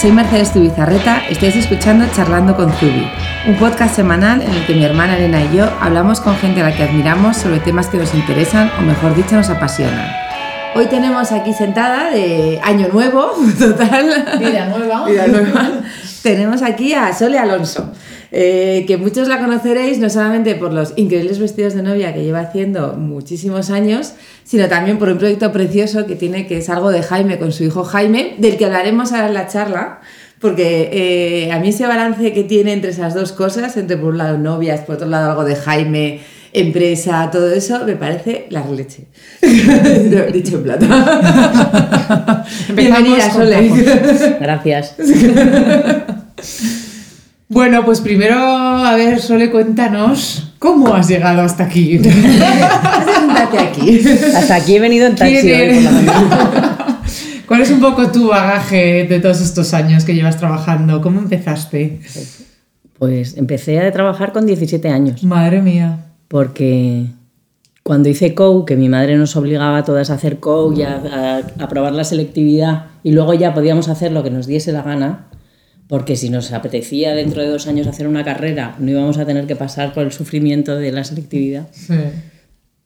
soy Mercedes Tubizarreta, estáis escuchando Charlando con Zubi, un podcast semanal en el que mi hermana Elena y yo hablamos con gente a la que admiramos sobre temas que nos interesan o mejor dicho nos apasionan. Hoy tenemos aquí sentada de año nuevo, total. Vida nueva. Vida nueva. tenemos aquí a Sole Alonso. Eh, que muchos la conoceréis no solamente por los increíbles vestidos de novia que lleva haciendo muchísimos años, sino también por un proyecto precioso que tiene, que es algo de Jaime con su hijo Jaime, del que hablaremos ahora en la charla, porque eh, a mí ese balance que tiene entre esas dos cosas, entre por un lado novias, por otro lado algo de Jaime, empresa, todo eso, me parece la leche. Dicho en plata. Bienvenida, Sole. Gracias. Bueno, pues primero, a ver, Sole, cuéntanos cómo has llegado hasta aquí. Hasta aquí he venido en taxi. ¿Cuál es un poco tu bagaje de todos estos años que llevas trabajando? ¿Cómo empezaste? Pues empecé a trabajar con 17 años, Madre mía. porque cuando hice COU, que mi madre nos obligaba a todas a hacer COU y a, a- a probar la selectividad, y luego ya podíamos hacer lo que nos diese la gana, porque si nos apetecía dentro de dos años hacer una carrera, no íbamos a tener que pasar por el sufrimiento de la selectividad. Sí.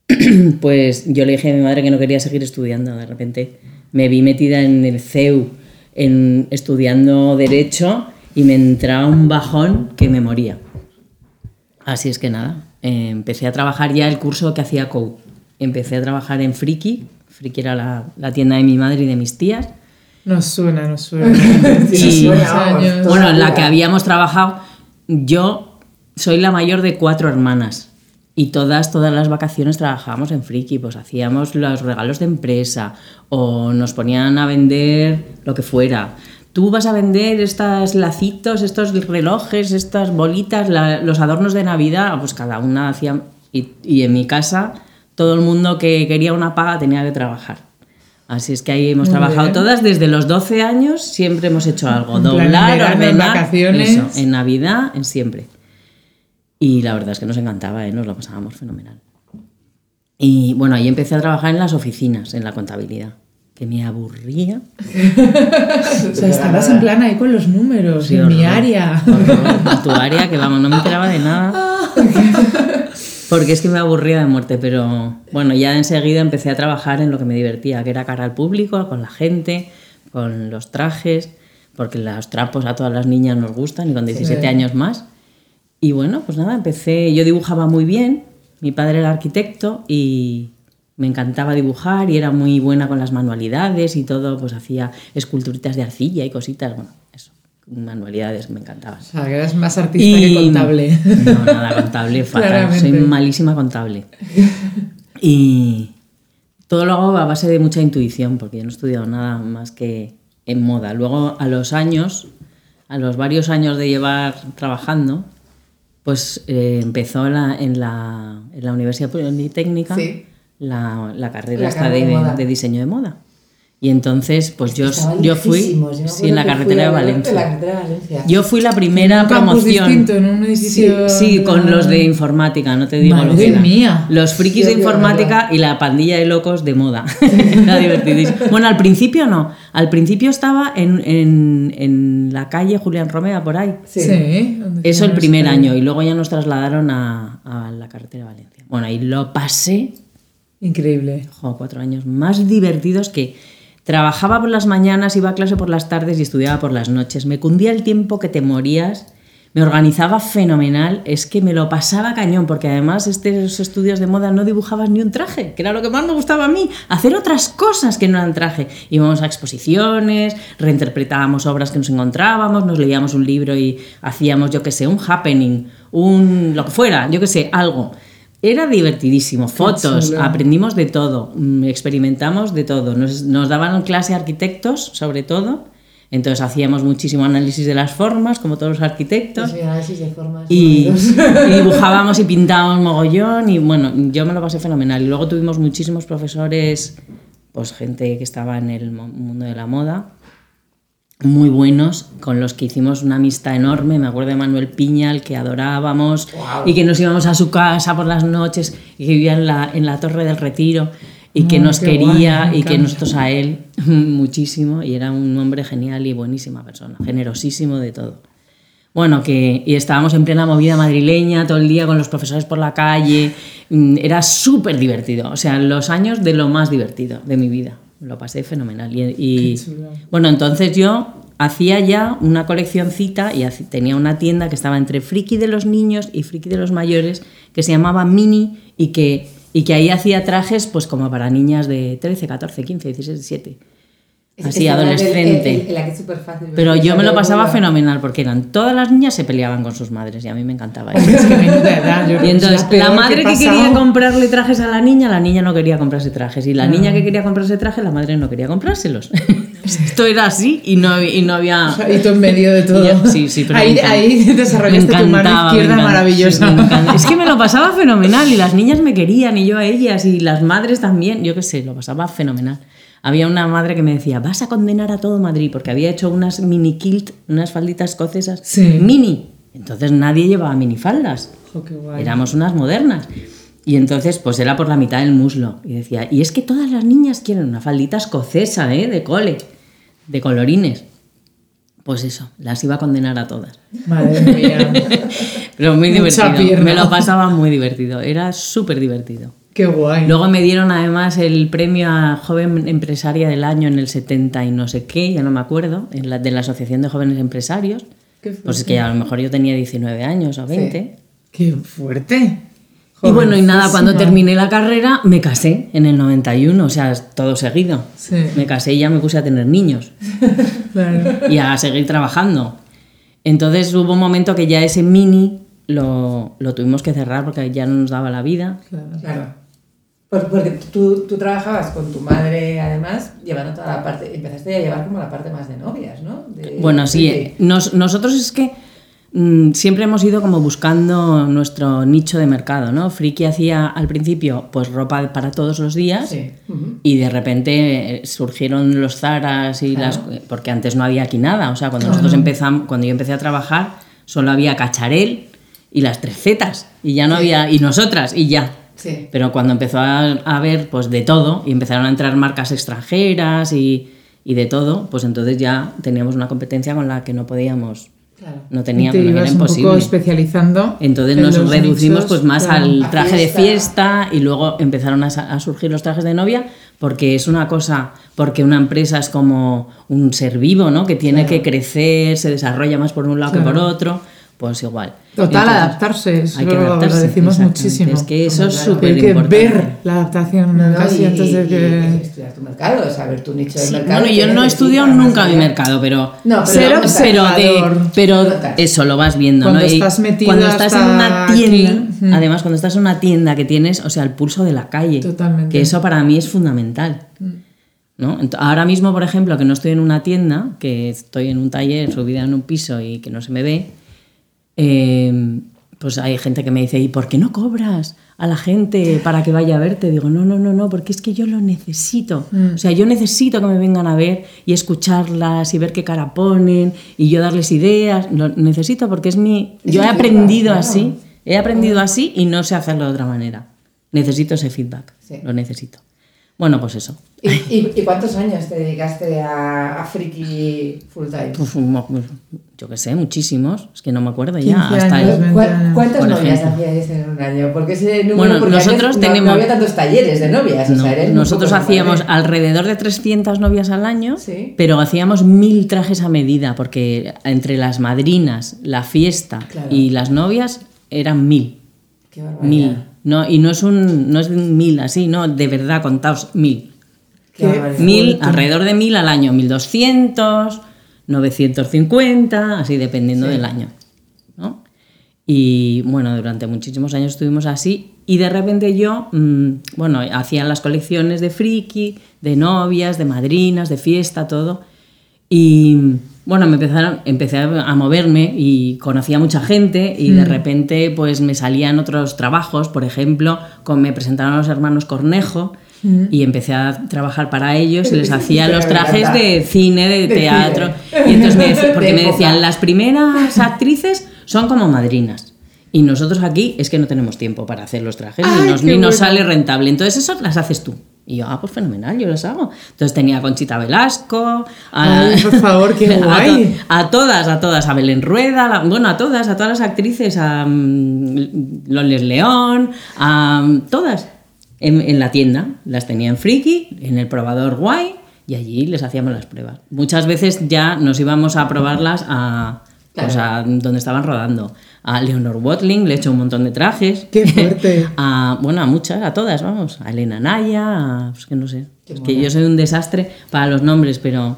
pues yo le dije a mi madre que no quería seguir estudiando. De repente me vi metida en el CEU, en, estudiando Derecho, y me entraba un bajón que me moría. Así es que nada, eh, empecé a trabajar ya el curso que hacía COU. Empecé a trabajar en Friki, Friki era la, la tienda de mi madre y de mis tías. Nos suena, nos suena. Y- Muchos años. Bueno, en la que habíamos trabajado, yo soy la mayor de cuatro hermanas. Y todas, todas las vacaciones trabajábamos en Friki, pues hacíamos los regalos de empresa o nos ponían a vender lo que fuera. Tú vas a vender estos lacitos, estos relojes, estas bolitas, la- los adornos de Navidad, pues cada una hacía... Y, y en mi casa, todo el mundo que quería una paga tenía que trabajar. Así es que ahí hemos Muy trabajado bien. todas desde los 12 años, siempre hemos hecho algo. Doblar, verano, en ordenar, vacaciones. eso, en Navidad, en siempre. Y la verdad es que nos encantaba, ¿eh? nos lo pasábamos fenomenal. Y bueno, ahí empecé a trabajar en las oficinas, en la contabilidad, que me aburría. O sea, estabas en plan ahí con los números, Sí, en mi horror. área. Horror. Tu área, que vamos, no me enteraba de nada. Porque es que me aburría de muerte, pero bueno, ya enseguida empecé a trabajar en lo que me divertía, que era cara al público, con la gente, con los trajes, porque los trapos a todas las niñas nos gustan y con 17 años más. Y bueno, pues nada, empecé, yo dibujaba muy bien, mi padre era arquitecto y me encantaba dibujar y era muy buena con las manualidades y todo, pues hacía esculturitas de arcilla y cositas, bueno, manualidades me encantaban. O sea, que eras más artista que contable. No, nada, contable, fatal. Soy malísima contable. Y todo lo hago a base de mucha intuición, porque yo no he estudiado nada más que en moda. Luego, a los años, a los varios años de llevar trabajando, pues eh, empezó la- en, la, en la Universidad Politécnica Sí. la, la carrera La esta de diseño de moda. Y entonces, pues yo, yo fui yo sí, en la carretera de Valencia. En la carretera de Valencia. Yo fui la primera Un promoción. distinto, en un edificio Sí, sí, con los de informática, no te digo lo Madre que era. mía. Los frikis de informática y la pandilla de locos de moda. era divertidísimo. Bueno, al principio no. Al principio estaba en, en- en la calle Julián Romea, por ahí. Sí. Eso el primer año. Y luego ya nos trasladaron a, a la carretera de Valencia. Bueno, ahí lo pasé Increíble. jo, cuatro años más divertidos que trabajaba por las mañanas, iba a clase por las tardes y estudiaba por las noches. Me cundía el tiempo que te morías, me organizaba fenomenal, es que me lo pasaba cañón, porque además estos estudios de moda no dibujabas ni un traje, que era lo que más me gustaba a mí, hacer otras cosas que no eran traje. Íbamos a exposiciones, reinterpretábamos obras que nos encontrábamos, nos leíamos un libro y hacíamos, yo qué sé, un happening, un lo que fuera, yo qué sé, algo. Era divertidísimo, fotos, aprendimos de todo, mm, experimentamos de todo. Nos, nos daban clase arquitectos, sobre todo, entonces hacíamos muchísimo análisis de las formas, como todos los arquitectos, mi análisis de formas. y, y dibujábamos y pintábamos mogollón, y bueno, yo me lo pasé fenomenal. Y luego tuvimos muchísimos profesores, pues gente que estaba en el mundo de la moda, muy buenos, con los que hicimos una amistad enorme. Me acuerdo de Manuel Piña, al que adorábamos, y que nos íbamos a su casa por las noches, y que vivía en la, en la Torre del Retiro. y que nos quería guay, y que nosotros a él muchísimo y era un hombre genial y buenísima persona, generosísimo de todo. Bueno, que y estábamos en plena movida madrileña todo el día con los profesores por la calle. mm, Era súper divertido. O sea, los años de lo más divertido de mi vida. Lo pasé fenomenal. Y, y- bueno, entonces yo hacía ya una coleccioncita y tenía una tienda que estaba entre Friki de los niños y Friki de los mayores que se llamaba Mini y que, y que ahí hacía trajes pues como para niñas de 13, 14, 15, 16, 17. Así, era el- adolescente. el- el- que es súper fácil. Pero yo me lo pasaba fenomenal. fenomenal porque eran todas las niñas se peleaban con sus madres y a mí me encantaba eso. Es que yo creo Y que es entonces la madre que, pasado. quería comprarle trajes a la niña, la niña no quería comprarse trajes. Y la niña que quería comprarse trajes, la madre no quería comprárselos. Esto era así y no, y no había... Y tú en medio de todo. Yo- sí, sí, pero ahí, me encanta- ahí me desarrollaste tu mano me izquierda encanta, maravillosa. sí, me encanta. es que me lo pasaba fenomenal y las niñas me querían y yo a ellas y las madres también, yo qué sé, lo pasaba fenomenal. Había una madre que me decía, vas a condenar a todo Madrid porque había hecho unas mini kilt, unas falditas escocesas Sí. mini. Entonces nadie llevaba minifaldas. Jo, qué guay. Éramos unas modernas. Y entonces, pues era por la mitad del muslo. Y decía, y es que todas las niñas quieren una faldita escocesa, ¿eh? De cole, de colorines. Pues eso, las iba a condenar a todas. Madre mía. Pero muy Mucha divertido. pierna. Me lo pasaba muy divertido. Era súper divertido. Qué guay. Luego me dieron además el premio a Joven Empresaria del Año en el 70 y no sé qué, ya no me acuerdo, en la, de la Asociación de Jóvenes Empresarios. Qué Pues es que a lo mejor yo tenía 19 años o 20. Qué fuerte. Y bueno, y nada, cuando terminé la carrera me casé en el 91, o sea, todo seguido. Sí. Me casé y ya me puse a tener niños Claro. y a seguir trabajando. Entonces hubo un momento que ya ese mini lo, lo tuvimos que cerrar porque ya no nos daba la vida. claro. Claro. Por- Porque tú, tú trabajabas con tu madre, además, llevando toda la parte. Empezaste a llevar como la parte más de novias, ¿no? De- Bueno, sí, de- eh, nos- nosotros es que mm, siempre hemos ido como buscando nuestro nicho de mercado, ¿no? Friki hacía al principio pues ropa para todos los días. Sí. Y de repente eh, surgieron los Zaras y las porque antes no había aquí nada, o sea, cuando nosotros empezamos, cuando yo empecé a trabajar, solo había Cacharel y las tres Zetas y ya no había y nosotras y ya. Sí. Pero cuando empezó a haber pues de todo y empezaron a entrar marcas extranjeras y, y de todo, pues entonces ya teníamos una competencia con la que no podíamos, Claro. no Y te teníamos, era ibas un poco especializando. Entonces en nos los reducimos nichos, pues más claro. al traje de fiesta. y luego empezaron a, surgir los trajes de novia porque es una cosa, porque una empresa es como un ser vivo, ¿no? Que tiene que crecer, se desarrolla más por un lado que por otro, pues igual. Total, Entonces, adaptarse, eso hay que lo- adaptarse, lo decimos muchísimo. Es que eso es súper Hay que importante. ver la adaptación No, casi y- antes de y- que... y estudiar tu mercado, saber tu nicho de Sí, mercado. bueno, yo no he estudiado nunca mi mercado, pero No, Ser pero, pero de, pero eso lo vas viendo, Cuando ¿no? Estás metido cuando estás en una aquí, tienda, mm. además cuando estás en una tienda que tienes, o sea, el pulso de la calle, Totalmente. que eso para mí es fundamental. ¿no? Ahora mismo, por ejemplo, que no estoy en una tienda, que estoy en un taller, subida en un piso y que no se me ve, eh, pues hay gente que me dice, ¿y por qué no cobras a la gente para que vaya a verte? Digo, no, no, no, no, porque es que yo lo necesito. O sea, yo necesito que me vengan a ver y escucharlas y ver qué cara ponen y yo darles ideas. Lo necesito porque es mi... Es Yo he aprendido feedback, así, he aprendido así y no sé hacerlo de otra manera. Necesito ese feedback, Sí. lo necesito. Bueno, pues eso. ¿Y, y, y cuántos años te dedicaste a, a friki full time? Pues, mo- yo qué sé, muchísimos, es que no me acuerdo 15 ya. Hasta años, ahí. ¿ves? ¿Cu- 20 años, ¿Cuántas novias ejemplo. hacíais en un año? Porque ese número, Bueno, porque nosotros no- tenemos- No, había tantos talleres de novias. o No, sea, eres muy nosotros hacíamos normal, ¿eh? alrededor de 300 novias al año, Sí. pero hacíamos mil trajes a medida, porque entre las madrinas, la fiesta Claro. y las novias eran mil. Qué barbaridad. Mil. No, y no es un no es mil así, no, de verdad, contaos mil. Qué Qué barbaridad. Mil, alrededor de mil al año, 1200, 950, así dependiendo del año. ¿no? Y bueno, durante muchísimos años estuvimos así y de repente yo, mm, bueno, hacía las colecciones de friki, de novias, de madrinas, de fiesta, todo. Y bueno, me empezaron, empecé a moverme y conocía a mucha gente y de repente pues me salían otros trabajos, por ejemplo, con, me presentaron a los hermanos Cornejo y empecé a trabajar para ellos y les hacía los trajes de cine, de, De teatro. cine. Y entonces me decían, De porque me decían, las primeras actrices son como madrinas. Y nosotros aquí es que no tenemos tiempo para hacer los trajes, Ay, ni, nos, ni nos sale rentable. Entonces eso las haces tú. Y yo, ah, pues fenomenal, yo los hago. Entonces tenía a Conchita Velasco, a, Ay, por favor, qué a to- guay. a todas, a todas, a Belén Rueda, la- bueno, a todas, a todas las actrices, a Loles León, a mm, todas, en, en la tienda. Las tenía en Friki, en el probador guay, y allí les hacíamos las pruebas. Muchas veces ya nos íbamos a probarlas a, pues, a donde estaban rodando. A Leonor Watling le he hecho un montón de trajes. Qué fuerte. a, bueno, a muchas, a todas, vamos. A Elena Naya, a, pues que no sé. Es que yo soy un desastre para los nombres, pero,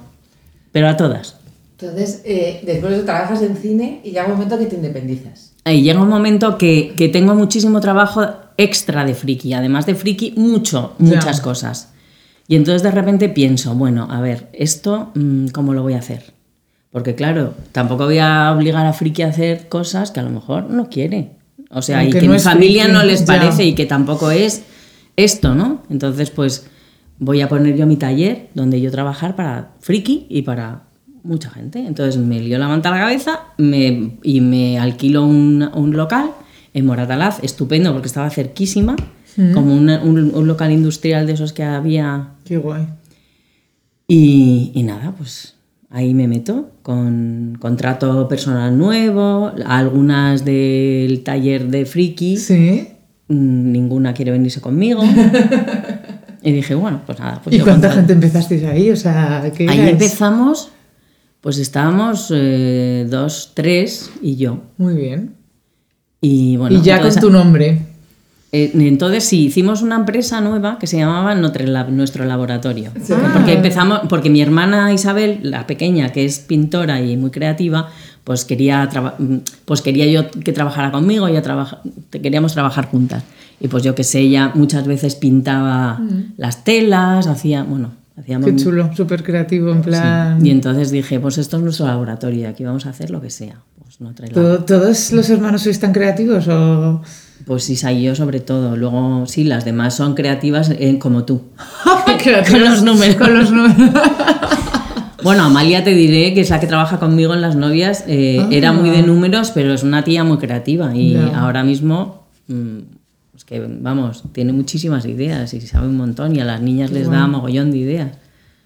pero a todas. Entonces, eh, después trabajas en cine y llega un momento que te independizas. Ahí llega un momento que, que tengo muchísimo trabajo extra de friki, además de friki, mucho, muchas cosas. Y entonces de repente pienso, bueno, a ver, esto, mm, ¿cómo lo voy a hacer? Porque claro, tampoco voy a obligar a friki a hacer cosas que a lo mejor no quiere. O sea, Aunque y que no en es familia friki, no les ya. parece y que tampoco es esto, ¿no? Entonces, pues voy a poner yo mi taller donde yo trabajar para friki y para mucha gente. Entonces me lió la manta a la cabeza me- y me alquilo un, un local en Moratalaz, estupendo porque estaba cerquísima, como una- un, un local industrial de esos que había Qué guay. y, y nada, pues ahí me meto con contrato personal nuevo, algunas del taller de friki, Sí. mm, ninguna quiere venirse conmigo. y dije, bueno, pues nada, pues ¿Y yo cuánta contrato. gente empezasteis ahí? O sea, ¿qué Ahí empezamos, pues estábamos eh, dos, tres y yo. Muy bien. Y bueno, y ya con tu nombre. Eh, entonces sí, hicimos una empresa nueva que se llamaba Notre Lab- nuestro laboratorio. Ah. Porque empezamos, porque mi hermana Isabel, la pequeña, que es pintora y muy creativa, pues quería traba- mm, pues quería yo que trabajara conmigo, ya te- queríamos trabajar juntas. Y pues yo que sé, ella muchas veces pintaba las telas, hacía, bueno, hacíamos Mm. Qué chulo, súper creativo, en Sí. plan. Y entonces dije, pues esto es nuestro laboratorio aquí vamos a hacer lo que sea. Pues Notre Lab. ¿Todo- ¿Todos los hermanos sois tan creativos o...? Pues Isa y yo sobre todo. Luego sí, las demás son creativas eh, como tú. Con los números. Con los números. Bueno, Amalia te diré que es la que trabaja conmigo en las novias. eh, Era muy de números, pero es una tía muy creativa. Y Ah. Ya. ahora mismo, mm, es que vamos, tiene muchísimas ideas y sabe un montón. Y a las niñas les da mogollón de ideas.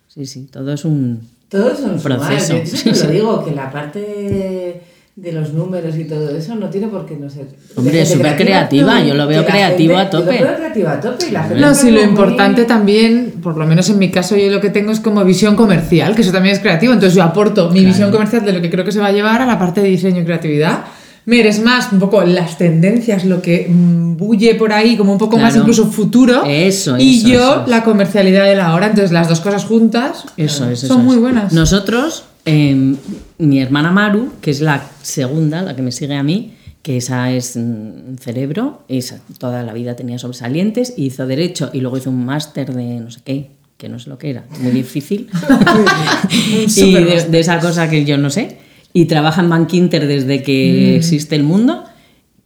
Sí, sí, todo es un. Todo es un Proceso. Yo lo digo, que la parte de los números y todo eso no tiene por qué no ser. Hombre, es súper creativa, yo lo veo creativo gente- a tope. Yo lo veo creativo a tope y la gente No, sí, lo como muy- importante también, por lo menos en mi caso, yo lo que tengo es como visión comercial, que eso también es creativo. Entonces yo aporto mi visión comercial de lo que creo que se va a llevar a la parte de diseño y creatividad. Mer es más un poco las tendencias, lo que mm, bulle por ahí, como un poco más Claro. incluso futuro. Eso, Y eso, yo eso es. la comercialidad de la hora. Entonces las dos cosas juntas Eso es, eso son muy buenas. Nosotros, eh, mi hermana Maru, que es la segunda, la que me sigue a mí, que esa es mm, cerebro, esa toda la vida tenía sobresalientes, hizo derecho y luego hizo un máster de no sé qué, que no sé lo que era, muy difícil. y de, de esa cosa que yo no sé. Y trabaja en Bank Inter desde que existe el mundo,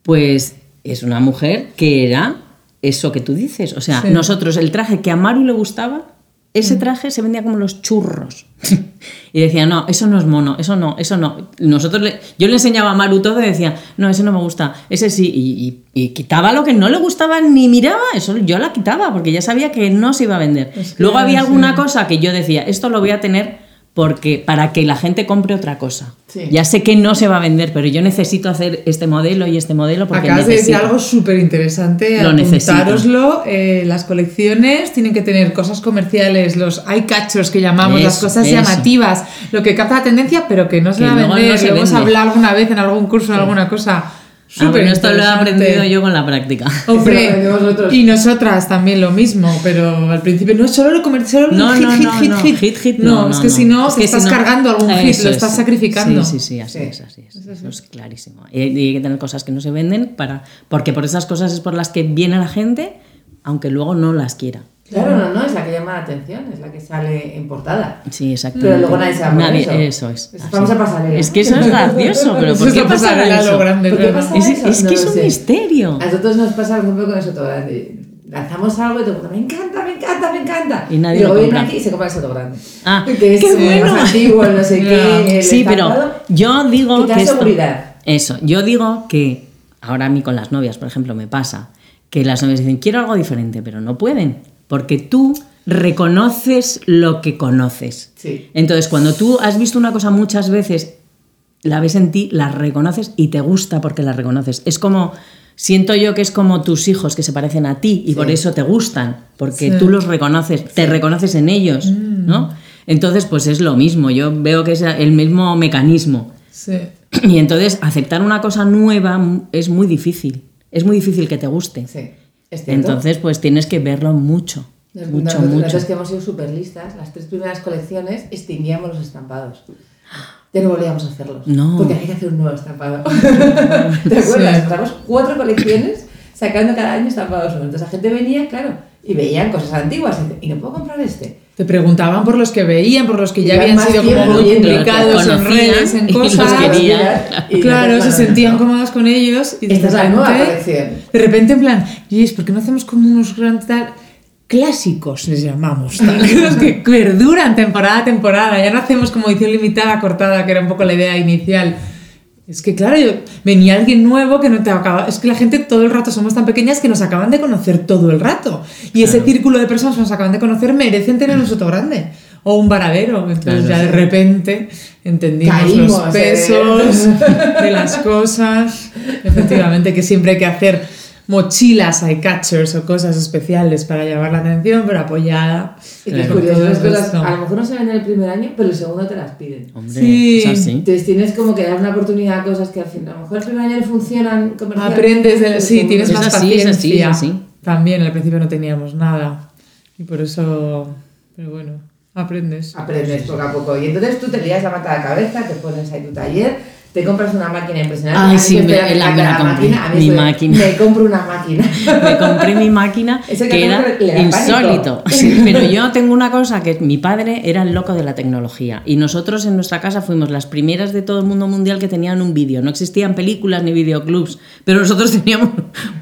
pues es una mujer que era eso que tú dices. O sea, Sí. nosotros, el traje que a Maru le gustaba, ese traje se vendía como los churros. y decía, no, eso no es mono, eso no, eso no. Nosotros le- yo le enseñaba a Maru todo y decía, no, ese no me gusta, ese sí. Y, y- y quitaba lo que no le gustaba ni miraba, eso yo la quitaba porque ya sabía que no se iba a vender. Luego había sí. alguna cosa que yo decía, esto lo voy a tener porque para que la gente compre otra cosa. Sí. Ya sé que no se va a vender, pero yo necesito hacer este modelo y este modelo porque Acabas de decir necesito. algo súper interesante. Lo necesito. Apuntároslo. Eh, las colecciones tienen que tener cosas comerciales, los eye catchers que llamamos, las Eso, cosas eso. llamativas, lo que capta la tendencia, pero que no se Que va a vender. no se lo hemos hablado alguna vez en algún curso, en alguna cosa. Súper bueno, esto lo he aprendido yo con la práctica. Hombre, y nosotras también lo mismo, pero al principio no es solo lo comercial, No, hit, no, hit, no, hit, no. hit. Hit, hit, No, no, es que no. si no, Es que estás si no- cargando algún hit, lo es. estás sacrificando. Sí, sí, sí, así Sí. es, así es. Eso es clarísimo. Y y hay que tener cosas que no se venden para, porque por esas cosas es por las que viene la gente, aunque luego no las quiera. Claro, no, no, es la que llama la atención, es la que sale en portada. Sí, exacto. Pero luego nadie a poner Nadie- eso. eso es. Es así. famosa pasarela. Es que eso es gracioso, pero ¿por qué pasarela eso? lo grande, ¿Por qué pasa Es, eso? es No que es un sé. misterio. A nosotros nos pasa un poco con eso todo. de- Lanzamos algo y todo el mundo, me encanta, me encanta, me encanta. Y nadie luego lo aquí y se compra el soto grande. Ah, que es qué bueno. más antiguo, no sé qué. el Sí, pero yo digo que que esto- seguridad. eso, yo digo que ahora a mí con las novias, por ejemplo, me pasa que las novias dicen, quiero algo diferente, pero no pueden, porque tú reconoces lo que conoces. Sí. Entonces, cuando tú has visto una cosa muchas veces, la ves en ti, la reconoces y te gusta porque la reconoces. Es como, siento yo que es como tus hijos que se parecen a ti y por eso te gustan, porque Sí. tú los reconoces, te reconoces en ellos, ¿no? Entonces, pues es lo mismo, yo veo que es el mismo mecanismo. Sí. Y entonces, aceptar una cosa nueva es muy difícil, es muy difícil que te guste. Entonces, pues tienes que verlo mucho, Nos- mucho, nosotros, mucho. nosotros que hemos sido súper listas, las tres primeras colecciones extinguíamos los estampados. Ya no volvíamos a hacerlos. No. Porque hay que hacer un nuevo estampado. ¿Te acuerdas? Sí. Sacamos cuatro colecciones sacando cada año estampados nuevos. Entonces la gente venía, claro, y veían cosas antiguas. ¿y no puedo comprar este? Te preguntaban por los que veían, por los que ya habían sido como muy viendo, publicados en redes, en y los cosas. querían. Y Claro, se sentían no. cómodos con ellos. Y de Esta es la nueva repente-. De repente, en plan, ¿por qué no hacemos como unos grandes tal- clásicos, les llamamos? los que perduran temporada a temporada. Ya no hacemos como edición limitada, cortada, que era un poco la idea inicial. Es que, claro, yo- venía alguien nuevo que no te acaba. Es que la gente todo el rato somos tan pequeñas que nos acaban de conocer todo el rato. Y ese círculo de personas que nos acaban de conocer merecen tener un soto grande. O un varadero. Entonces Claro, ya de sí. repente entendimos Caímos, los eh. pesos de las cosas. Efectivamente, que siempre hay que hacer mochilas, eye catchers o cosas especiales para llamar la atención, pero apoyada. Y que es Claro. curioso, las el cosas resto. a lo mejor no se ven en el primer año, pero el segundo te las piden. Hombre, Sí. es así. Entonces tienes como que dar una oportunidad a cosas que al fin, a lo mejor el primer año no funcionan comercialmente. Aprendes de... Sí, segundo tienes Es más así, es paciencia. así, es así. También al principio no teníamos nada. Y por eso... Pero bueno, aprendes. Aprendes poco a poco. Y entonces tú te lías la mata a la cabeza, te pones ahí tu taller, te compras una máquina impresionante. Ay, sí, me la- me la compré, máquina, mi fue, máquina. Me compro una máquina. Me compré mi máquina que que era insólito. Sí, pero yo tengo una cosa que mi padre era el loco de la tecnología y nosotros en nuestra casa fuimos las primeras de todo el mundo mundial que tenían un vídeo. No existían películas ni videoclubs, pero nosotros teníamos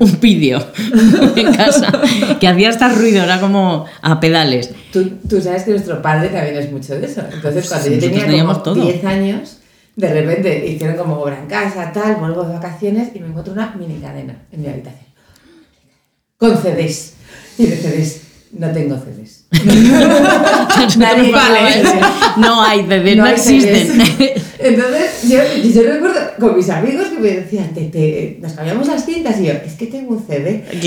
un vídeo en casa que hacía hasta ruido, era como a pedales. Tú, tú sabes que nuestro padre también es mucho de eso. Entonces, cuando Sí, yo tenía como todo. 10 años, de repente hicieron como obra en casa, tal, vuelvo de vacaciones y me encuentro una mini cadena en mi habitación. Con CDs. Y de CDs, no tengo CDs. Nadie Vale. No hay bebés, no, hay existen. Entonces, yo, yo recuerdo con mis amigos que me decían, te, te- nos cambiamos las cintas y yo, es que tengo un CD.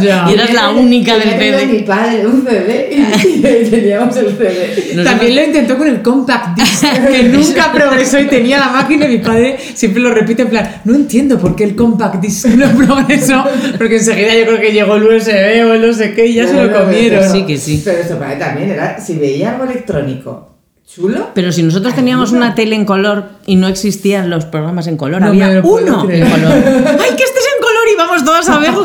Ya. Y eras la única del Tenía CD. mi padre un CD y, y teníamos el CD. Nosotros- También lo intentó con el compact disc, que nunca progresó y tenía la máquina y mi padre siempre lo repite en plan, no entiendo por qué el compact disc no progresó, porque enseguida yo creo que llegó el USB o el no sé qué y ya se lo No, no, comieron. Sí que sí. Pero nuestro padre también era, si veía algo electrónico chulo, Pero si nosotros teníamos una tele en color y no existían los programas en color, No había uno en color. ¡Ay, que este es en color! Y vamos todos a verlo.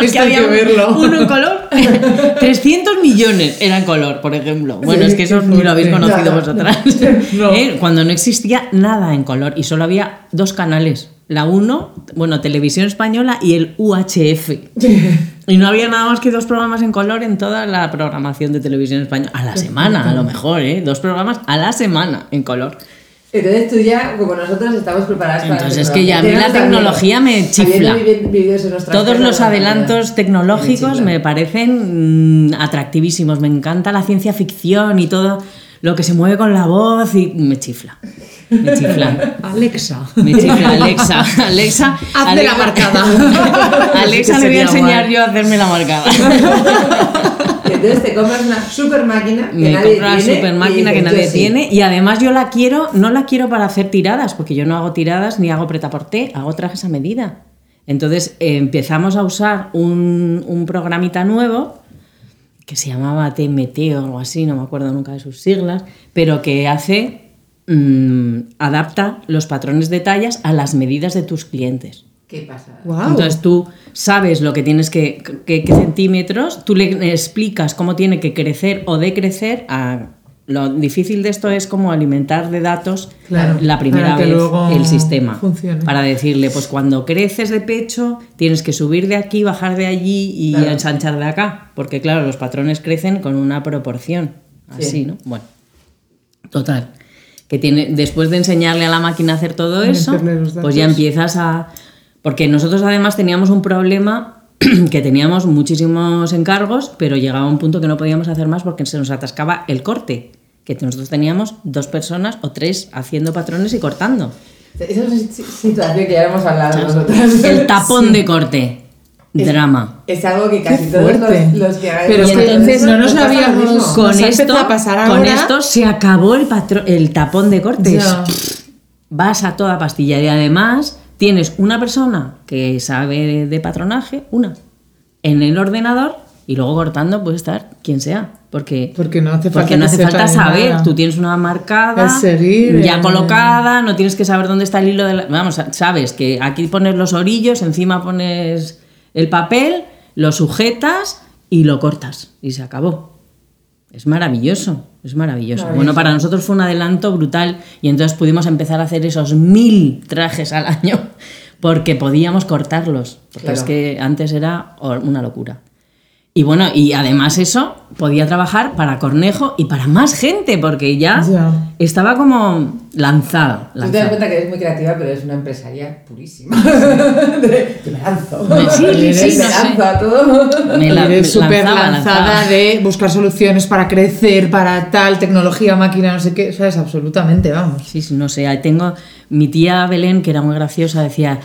Es Esto hay que verlo. uno en color. 300 millones era en color, por ejemplo. Bueno, Sí, es que eso ni lo habéis conocido No. vosotras. No. ¿Eh? Cuando no existía nada en color y solo había dos canales. La 1, bueno, Televisión Española y el UHF. Y no había nada más que dos programas en color en toda la programación de televisión española. A la semana, a lo mejor, ¿eh? Dos programas a la semana en color. entonces tú ya, como nosotros, estamos preparadas para Entonces es que ya a mí la tecnología me chifla. Todos los la adelantos tecnológicos me parecen mm, atractivísimos. Me encanta la ciencia ficción y todo lo que se mueve con la voz y me chifla. Me chifla. Alexa. Me chifla Alexa. Alexa. Hazme la marcada. Alexa le voy a enseñar guay. yo a hacerme la marcada. Entonces te compras una super máquina que Me nadie compro una tiene. super y máquina que nadie sí. tiene y además yo la quiero, no la quiero para hacer tiradas, porque yo no hago tiradas ni hago pretaporté, hago trajes a medida. Entonces eh, empezamos a usar un, un programita nuevo que se llamaba TMT o algo así, no me acuerdo nunca de sus siglas, pero que hace, mm, adapta los patrones de tallas a las medidas de tus clientes. ¿Qué pasa? Wow. Entonces tú sabes lo que tienes que, que- qué centímetros, tú le explicas cómo tiene que crecer o decrecer. A, lo difícil de esto es como alimentar de datos Claro, la primera vez el sistema. funcione. Para decirle, pues cuando creces de pecho tienes que subir de aquí, bajar de allí y Claro. ensanchar de acá. Porque claro, los patrones crecen con una proporción. Sí. Así, ¿no? Bueno. Total. Que tiene, después de enseñarle a la máquina a hacer todo eso, pues ya empiezas a. Porque nosotros además teníamos un problema que teníamos muchísimos encargos, pero llegaba un punto que no podíamos hacer más porque se nos atascaba el corte. Que nosotros teníamos dos personas o tres haciendo patrones y cortando. Esa es una si- situación que ya hemos hablado nosotras. El tapón de corte. Drama. Es algo que casi todos los, los que Pero entonces no nos habíamos-. Con esto, a pasar con ahora. esto se acabó el, patro- el tapón de cortes. Ya. Vas a toda pastilla y además tienes una persona que sabe de, de patronaje, una, en el ordenador y luego cortando puede estar quien sea. Porque, Porque no hace porque falta no hace saber. nada. Tú tienes una marcada seguir, ya colocada, no tienes que saber dónde está el hilo de la... Vamos, sabes que aquí pones los orillos, encima pones el papel, lo sujetas y lo cortas. Y se acabó. Es maravilloso, es maravilloso. Bueno, para nosotros fue un adelanto brutal y entonces pudimos empezar a hacer esos mil trajes al año porque podíamos cortarlos. Porque Claro. es que antes era una locura. Y bueno, y además eso, podía trabajar para Cornejo y para más gente, porque ya, estaba como lanzada. Tú te das cuenta que eres muy creativa, pero eres una empresaria purísima. De- que me lanzo. Sí, sí, sí, me no lanzo a todo. Me la- Eres súper lanzada de buscar soluciones para crecer, para tal, tecnología, máquina, no sé qué, ¿sabes? Absolutamente, vamos. Sí, sí, no sé. ahí Tengo mi tía Belén, que era muy graciosa, decía: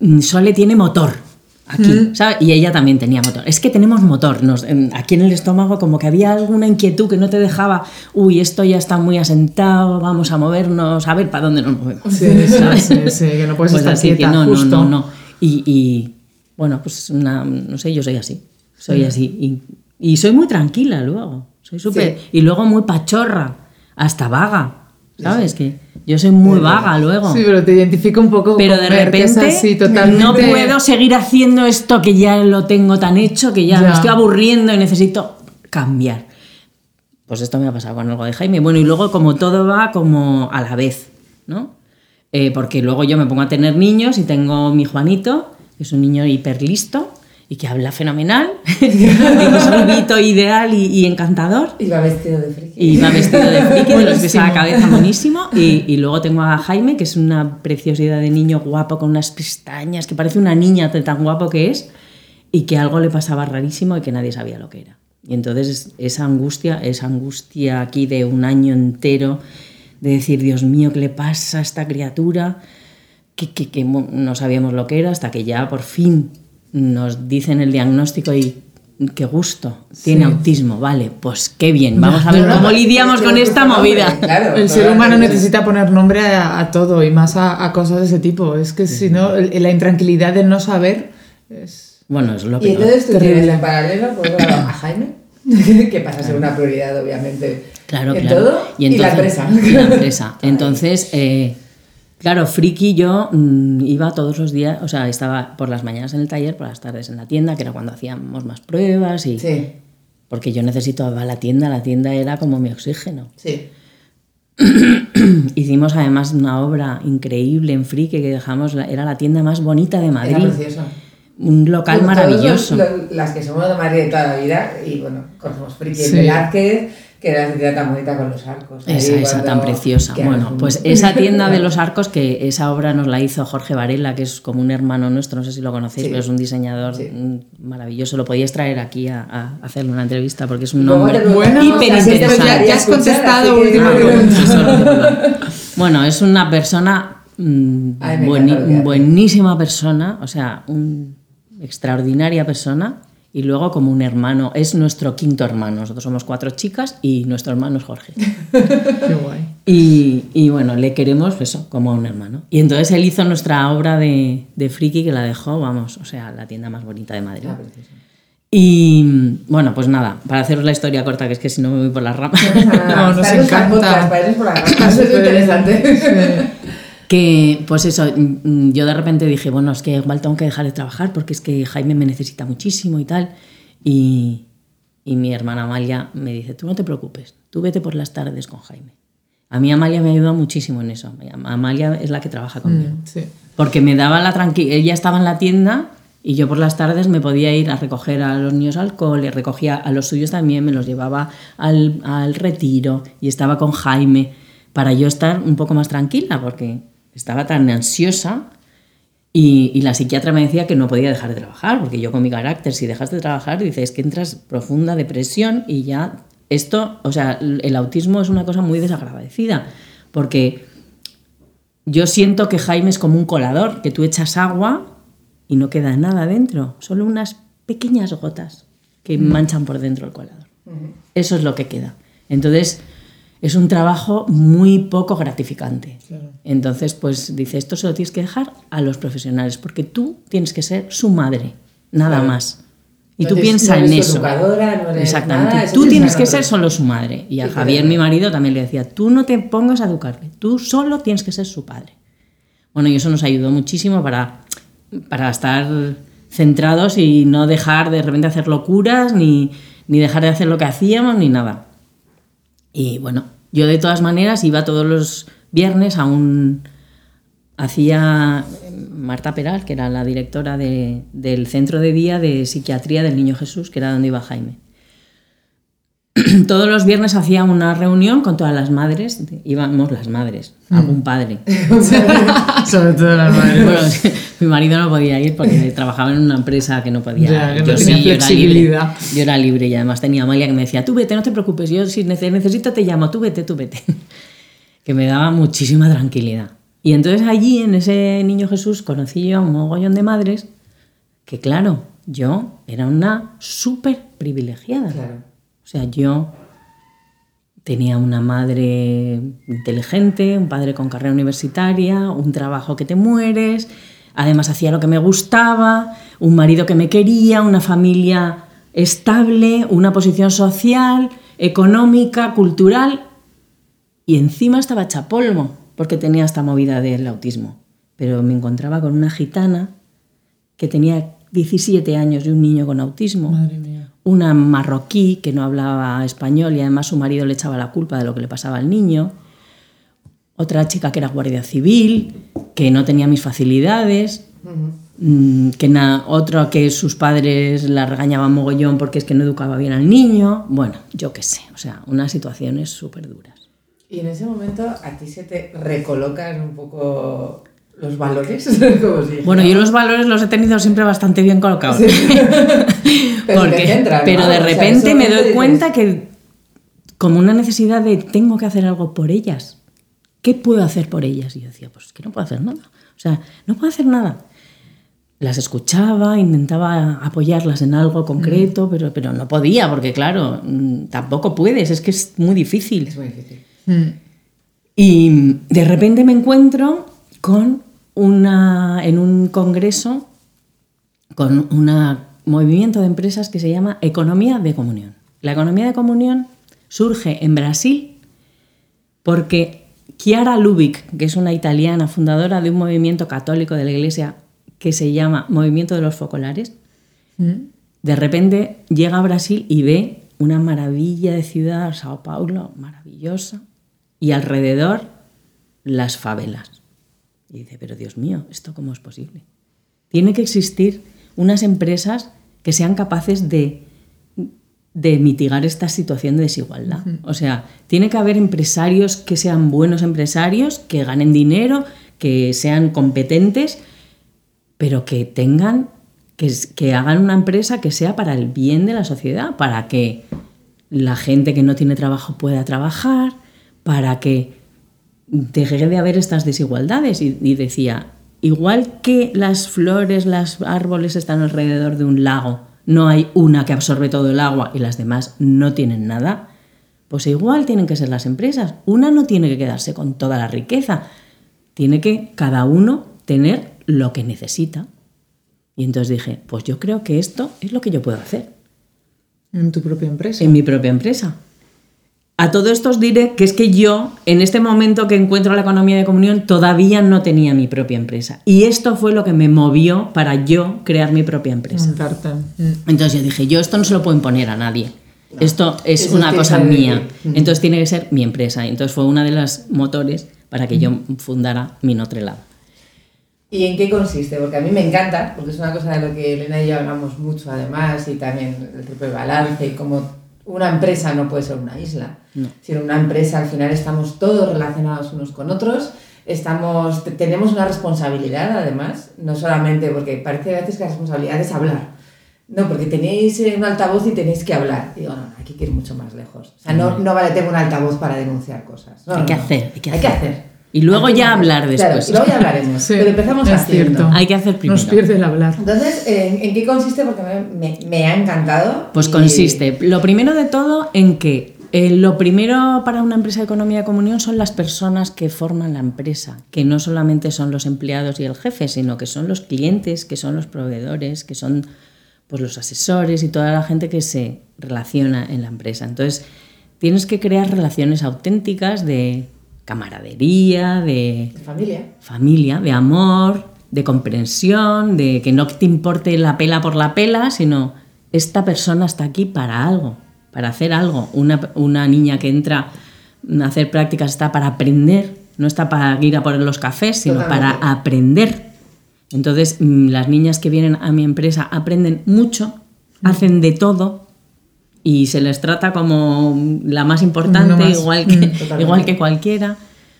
"Mm, Sole tiene motor. Aquí, ¿sabes? Y ella también tenía motor. Es que tenemos motor. Nos- aquí en el estómago, como que había alguna inquietud que no te dejaba. Uy, esto ya está muy asentado, vamos a movernos, a ver para dónde nos movemos. Sí, sí, ¿sabes? sí, sí, que no puedes Pues estar así que no, justo. no, no, no. Y, y, bueno, pues una, no sé, yo soy así. Soy así. Y, y soy muy tranquila luego. Soy súper. Y luego muy pachorra, hasta vaga. ¿Sabes? Que yo soy muy vaga luego. Sí, pero te identifico un poco Pero de repente así, totalmente... no puedo seguir haciendo esto que ya lo tengo tan hecho que ya, Ya. me estoy aburriendo y necesito cambiar. Pues esto me ha pasado con algo de Jaime. Bueno, y luego como todo va como a la vez, ¿no? Eh, porque luego yo me pongo a tener niños y tengo mi Juanito, que es un niño hiper listo y que habla fenomenal, es un vito ideal y, y encantador. Y va vestido de friki. Y va vestido de friki, de los pies a la cabeza, buenísimo. Y, y luego tengo a Jaime, que es una preciosidad de niño guapo, con unas pestañas, que parece una niña de tan guapo que es, y que algo le pasaba rarísimo y que nadie sabía lo que era. Y entonces esa angustia, esa angustia aquí de un año entero, de decir, Dios mío, ¿qué le pasa a esta criatura? Que, que- no sabíamos lo que era, hasta que ya por fin nos dicen el diagnóstico y qué gusto, tiene autismo, vale, pues qué bien, vamos a ver cómo lidiamos con esta movida. Claro, El ser humano necesita poner nombre a, a todo y más a, a cosas de ese tipo. Es que si no, la intranquilidad de no saber es... Bueno, es lo Y peor. entonces tú Terrible. tienes en paralelo a Jaime, que pasa a ser una prioridad, obviamente. Claro, en claro. todo. Y, la empresa. y la empresa. Entonces, eh, claro, Friki yo mm, iba todos los días, o sea, estaba por las mañanas en el taller, por las tardes en la tienda, que era cuando hacíamos más pruebas y... Sí, Porque yo necesitaba la tienda, la tienda era como mi oxígeno. sí. Hicimos además una obra increíble en Friki que dejamos, la- era la tienda más bonita de Era Madrid. precioso. Un local maravilloso. los- los- las que somos de Madrid de toda la vida, y bueno, conocemos Friki Sí. Velázquez, que era la tienda tan bonita con los arcos. ahí Esa, esa cuando- tan preciosa. Bueno, pues esa tienda de los arcos, que esa obra nos la hizo Jorge Varela, que es como un hermano nuestro, no sé si lo conocéis, Sí. pero es un diseñador Sí. mm, maravilloso. Lo podíais traer aquí a, a hacerle una entrevista porque es un hombre Bueno, hiper interesante. gustaría Ya has escuchar, contestado así que- última pregunta. Bueno, es una persona, mm, Ay, bueni- buenísima persona, o sea, una extraordinaria persona. Y luego como un hermano, es nuestro quinto hermano. Nosotros somos cuatro chicas y nuestro hermano es Jorge. Qué guay. Y, y bueno, le queremos eso, como a un hermano. Y entonces él hizo nuestra obra de, de Friki que la dejó, vamos, o sea, la tienda más bonita de Madrid. Ah. Y bueno, pues nada, para haceros la historia corta, que es que si no me voy por las ramas, No No, nos encanta. para por las ramas, eso es interesante. que pues eso, mm, yo de repente dije, bueno, es que igual tengo que dejar de trabajar porque es que Jaime me necesita muchísimo y tal. Y, y mi hermana Amalia me dice, tú no te preocupes, tú vete por las tardes con Jaime. A mí Amalia me ayuda muchísimo en eso. Amalia es la que trabaja conmigo. Mm, sí. Porque me daba la tranquilidad. Ella estaba en la tienda y yo por las tardes me podía ir a recoger a los niños al cole, recogía a los suyos también, me los llevaba al, al retiro y estaba con Jaime para yo estar un poco más tranquila porque estaba tan ansiosa Y, y la psiquiatra me decía que no podía dejar de trabajar, porque yo con mi carácter, si dejas de trabajar, dices que entras profunda depresión y ya esto, o sea, el autismo es una cosa muy desagradecida, porque yo siento que Jaime es como un colador, que tú echas agua y no queda nada dentro, solo unas pequeñas gotas que manchan por dentro el colador. Eso es lo que queda. Entonces, es un trabajo muy poco gratificante. Entonces, pues dice, esto se lo tienes que dejar a los profesionales, porque tú tienes que ser su madre, nada Claro. más. Y tú piensas no en eso. educadora, no eres Exactamente. nada, tú tienes que ser solo su madre. Y a Sí, Javier, claro. mi marido, también le decía, tú no te pongas a educarle, tú solo tienes que ser su padre. Bueno, y eso nos ayudó muchísimo para, para estar centrados y no dejar de repente hacer locuras, ni, ni dejar de hacer lo que hacíamos, ni nada. Y bueno, yo de todas maneras iba todos los viernes a un... Hacía eh, Marta Peral, que era la directora de- del Centro de Día de Psiquiatría del Niño Jesús, que era donde iba Jaime. Todos los viernes hacía una reunión con todas las madres, íbamos las madres, algún padre. Sobre todo las madres. Bueno, mi marido no podía ir porque trabajaba en una empresa que no podía. Ya, que no yo tenía sí, yo era libre. Yo era libre y además tenía a Amalia que me decía, tú vete, no te preocupes, yo si nece- necesito te llamo, tú vete, tú vete. Que me daba muchísima tranquilidad. Y entonces allí, en ese Niño Jesús, conocí yo a un mogollón de madres que, claro, yo era una súper privilegiada. Claro. O sea, yo tenía una madre inteligente, un padre con carrera universitaria, un trabajo que te mueres, además hacía lo que me gustaba, un marido que me quería, una familia estable, una posición social, económica, cultural, y encima estaba hecha polvo, porque tenía esta movida del autismo. Pero me encontraba con una gitana que tenía 17 años y un niño con autismo Madre mía. una marroquí que no hablaba español y además su marido le echaba la culpa de lo que le pasaba al niño, otra chica que era guardia civil, que no tenía mis facilidades, mm, que na- que sus padres la regañaban mogollón porque es que no educaba bien al niño, bueno, yo qué sé, o sea, unas situaciones súper duras. Y en ese momento a ti se te recolocan un poco los valores, como si Bueno, yo los valores los he tenido siempre bastante bien colocados. Pero Porque- te centran, ¿no? pero de O sea, en repente me doy dices- cuenta que como una necesidad de tengo que hacer algo por ellas. ¿Qué puedo hacer por ellas? Y yo decía, pues es que no puedo hacer nada. O sea, no puedo hacer nada. Las escuchaba, intentaba apoyarlas en algo concreto, pero, pero no podía, porque claro, mm, tampoco puedes, es que es muy difícil. Es muy difícil. Mm. Y de repente me encuentro con una, en un congreso con un movimiento de empresas que se llama Economía de Comunión. La economía de comunión surge en Brasil porque Chiara Lubick, que es una italiana fundadora de un movimiento católico de la iglesia que se llama Movimiento de los Focolares, Mm. de repente llega a Brasil y ve una maravilla de ciudad, Sao Paulo, maravillosa, y alrededor las favelas. Y dice, pero Dios mío, ¿esto cómo es posible? Tiene que existir unas empresas que sean capaces de, de mitigar esta situación de desigualdad. O sea, tiene que haber empresarios que sean buenos empresarios, que ganen dinero, que sean competentes, pero que tengan, que hagan una empresa que sea para el bien de la sociedad, para que la gente que no tiene trabajo pueda trabajar, para que deje de haber estas desigualdades. Y, y decía, igual que las flores, los árboles están alrededor de un lago, no hay una que absorbe todo el agua y las demás no tienen nada, pues igual tienen que ser las empresas. Una no tiene que quedarse con toda la riqueza, tiene que cada uno tener lo que necesita. Y entonces dije, pues yo creo que esto es lo que yo puedo hacer En tu propia empresa. en mi propia empresa. A todo esto os diré que es que yo, en este momento que encuentro la economía de comunión, todavía no tenía mi propia empresa. Y esto fue lo que me movió para yo crear mi propia empresa. Mm. Entonces yo dije, yo esto no se lo puedo imponer a nadie. Esto es Eso una cosa mía. Ujú. Entonces tiene que ser mi empresa. Entonces fue una de las motores para que yo fundara mi Notre Lab. ¿Y en qué consiste? Porque a mí me encanta, porque es una cosa de lo que Elena y yo hablamos mucho además, y también el triple balance, y como una empresa no puede ser una isla, No. sino una empresa al final estamos todos relacionados unos con otros, estamos, te- tenemos una responsabilidad además, no solamente porque parece a veces que la responsabilidad es hablar. No, porque tenéis eh, un altavoz y tenéis que hablar. Digo, no, no, hay que ir mucho más lejos. O sea, no, no vale, tengo un altavoz para denunciar cosas. No, Hay no, que hacer, hay que Hay que hacer. Y luego que ya hablar Claro, después. y luego ya hablaremos. Sí, pero empezamos es haciendo. cierto. Hay que hacer primero. Nos pierde el hablar. Entonces, ¿en, en qué consiste? Porque me, me- me ha encantado. Pues y- consiste, lo primero de todo, en que eh, lo primero para una empresa de economía de comunión son las personas que forman la empresa, que no solamente son los empleados y el jefe, sino que son los clientes, que son los proveedores, que son pues, los asesores y toda la gente que se relaciona en la empresa. Entonces, tienes que crear relaciones auténticas de camaradería, de de familia. familia, de amor, de comprensión, de que no te importe la pela por la pela, sino esta persona está aquí para algo, para hacer algo. Una, una niña que entra a hacer prácticas está para aprender, no está para ir a poner los cafés, sino Totalmente. para aprender. Entonces, mm, las niñas que vienen a mi empresa aprenden mucho, hacen de todo y se les trata como la más importante, más. igual, que, Mm, igual que cualquiera.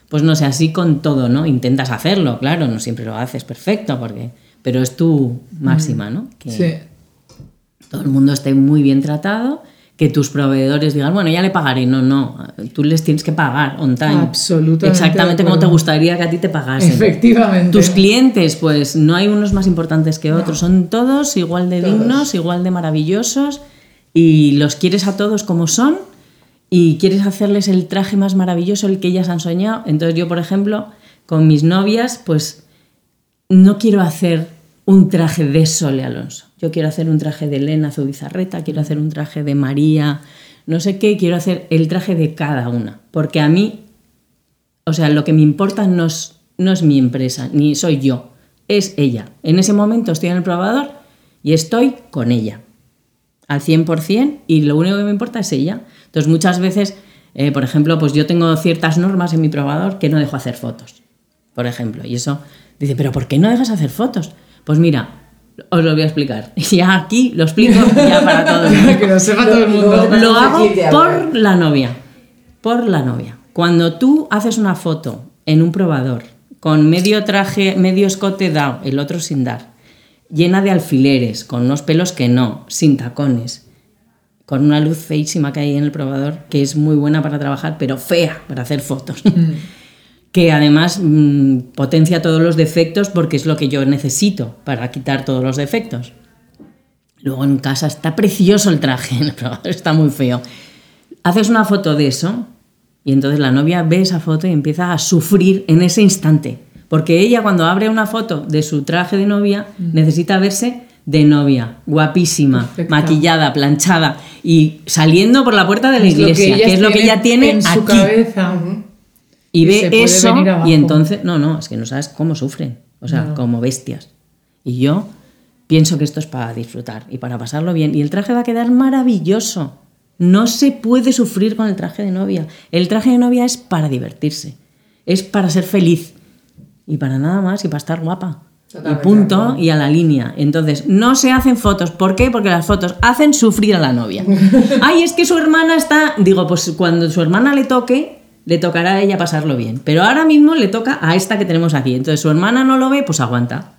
Pues no sé, así con todo, ¿no? Intentas hacerlo, claro, no siempre lo haces perfecto, porque, pero es tu máxima, ¿no? Que Sí. todo el mundo esté muy bien tratado, que tus proveedores digan, bueno, ya le pagaré. No, no, tú les tienes que pagar on time. Absolutamente Exactamente como te gustaría que a ti te pagasen. Efectivamente. Tus clientes, pues no hay unos más importantes que otros, son todos igual de Todos. dignos, igual de maravillosos y los quieres a todos como son y quieres hacerles el traje más maravilloso, el que ellas han soñado. Entonces yo, por ejemplo, con mis novias, pues no quiero hacer un traje de Sole Alonso. Yo quiero hacer un traje de Elena Zubizarreta, quiero hacer un traje de María, no sé qué, quiero hacer el traje de cada una. Porque a mí o sea, lo que me importa no es, no es mi empresa, ni soy yo, es ella. En ese momento estoy en el probador y estoy con ella, al 100%, y lo único que me importa es ella. Entonces, muchas veces, eh, por ejemplo, pues yo tengo ciertas normas en mi probador que no dejo hacer fotos, por ejemplo, y eso dice, pero ¿por qué no dejas hacer fotos? Pues mira, os lo voy a explicar. Ya aquí lo explico ya para todo el mundo. que lo sepa todo el mundo. Luego- Lo Hacemos el hago por la novia. Por la novia. Cuando tú haces una foto en un probador con medio traje, medio escote dado, el otro sin dar, llena de alfileres, con unos pelos que no, sin tacones, con una luz feísima que hay en el probador, que es muy buena para trabajar, pero fea para hacer fotos. que además mm, potencia todos los defectos porque es lo que yo necesito para quitar todos los defectos. Luego en casa está precioso el traje, en el probador está muy feo. Haces una foto de eso y entonces la novia ve esa foto y empieza a sufrir en ese instante. Porque ella cuando abre una foto de su traje de novia necesita verse de novia, guapísima, maquillada, planchada y saliendo por la puerta de la Es lo que iglesia, que, es lo que ella tiene en su aquí. cabeza. Y Y ve eso y entonces, no, no, es que no sabes cómo sufren, o sea, como bestias. Y yo pienso que esto es para disfrutar y para pasarlo bien. Y el traje va a quedar maravilloso. No se puede sufrir con el traje de novia. El traje de novia es para divertirse, es para ser feliz y para nada más y para estar guapa. Totalmente y punto y a la línea. Entonces, no se hacen fotos. ¿Por qué? Porque las fotos hacen sufrir a la novia. Ay, es que su hermana está. Digo, pues cuando su hermana le toque, le tocará a ella pasarlo bien. Pero ahora mismo le toca a esta que tenemos aquí. Entonces, su hermana no lo ve, pues aguanta.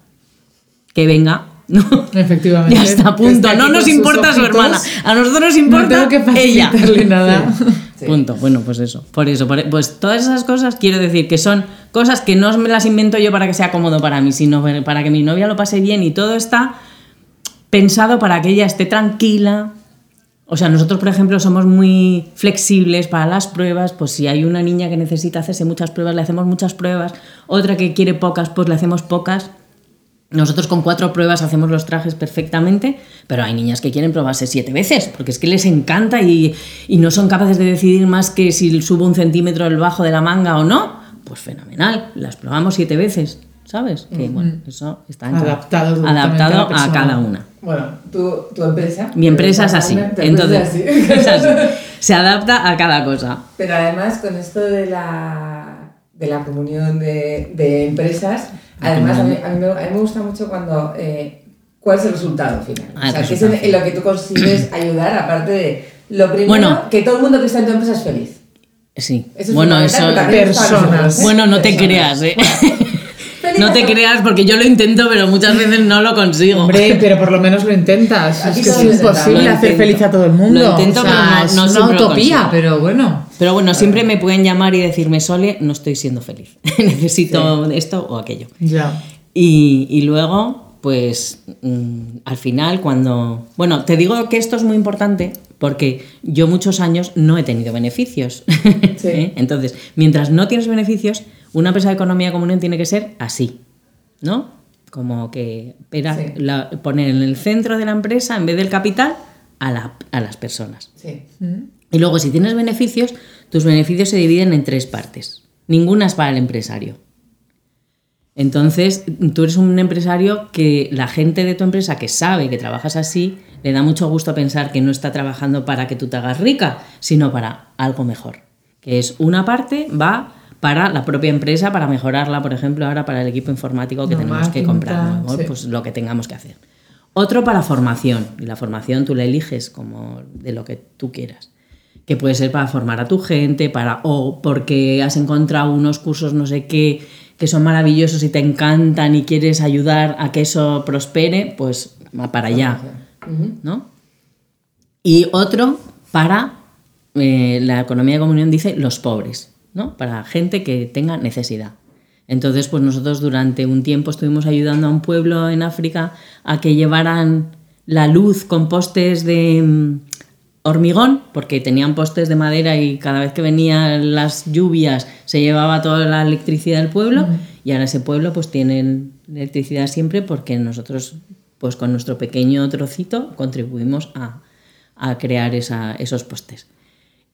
Que venga. ¿no? Efectivamente. Ya está, punto. No nos importa su ojitos. hermana. A nosotros nos No importa tengo que ella. nada. Sí. Punto. Bueno, pues eso. Por eso. por- pues todas esas cosas quiero decir que son cosas que no me las invento yo para que sea cómodo para mí, sino para que mi novia lo pase bien y todo está pensado para que ella esté tranquila. O sea, nosotros, por ejemplo, somos muy flexibles para las pruebas. Pues si hay una niña que necesita hacerse muchas pruebas, le hacemos muchas pruebas. Otra que quiere pocas, pues le hacemos pocas. Nosotros con cuatro pruebas hacemos los trajes perfectamente, pero hay niñas que quieren probarse siete veces, porque es que les encanta y, y no son capaces de decidir más que si subo un centímetro el bajo de la manga o no. Pues fenomenal, las probamos siete veces, ¿sabes? Que bueno, eso está Adaptado adaptado a cada una. Bueno, tu, tu empresa. Mi empresa es así, empresa entonces es así. es así. se adapta a cada cosa. Pero además con esto de la, de la comunión de, de empresas, además a mí, a mí me, a mí me gusta mucho cuando... eh, ¿Cuál es el resultado final? Ah, o sea, que es en, lo que tú consigues ayudar, aparte de lo primero, Bueno. que todo el mundo que está en tu empresa es feliz. Sí. Eso es bueno, eso. personas. ¿eh? Bueno, no te creas, ¿eh? No te creas porque yo lo intento, pero muchas veces no lo consigo. Hombre, pero por lo menos lo intentas. Aquí Es que es lo imposible hacer feliz a todo el mundo. Lo intento, O sea, pero no- es una siempre utopía, consigo. pero bueno. Pero bueno, siempre me pueden llamar y decirme, Sole, no estoy siendo feliz. Necesito esto o aquello. Ya. Y, y luego, pues mm, al final, cuando... Bueno, te digo que esto es muy importante porque yo muchos años no he tenido beneficios. ¿Eh? Entonces, mientras no tienes beneficios, una empresa de economía común tiene que ser así, ¿no? Como que era Sí. la- poner en el centro de la empresa, en vez del capital, a, la- a las personas. Sí. Y luego, si tienes beneficios, tus beneficios se dividen en tres partes. Ninguna es para el empresario. Entonces, tú eres un empresario que la gente de tu empresa que sabe que trabajas así, le da mucho gusto pensar que no está trabajando para que tú te hagas rica, sino para algo mejor. Que es una parte va para la propia empresa, para mejorarla, por ejemplo, ahora para el equipo informático que No, tenemos que comprar sí. pues lo que tengamos que hacer. Otro para formación, y la formación tú la eliges como de lo que tú quieras que puede ser para formar a tu gente, para o porque has encontrado unos cursos no sé qué que son maravillosos y te encantan y quieres ayudar a que eso prospere, pues para allá, ¿no? Y otro para eh, la economía de comunión dice los pobres, ¿no? Para gente que tenga necesidad. Entonces, pues nosotros durante un tiempo estuvimos ayudando a un pueblo en África a que llevaran la luz con postes de mm, hormigón, porque tenían postes de madera y cada vez que venían las lluvias se llevaba toda la electricidad del pueblo y ahora ese pueblo pues tiene electricidad siempre porque nosotros pues con nuestro pequeño trocito contribuimos a, a crear esa- esos postes.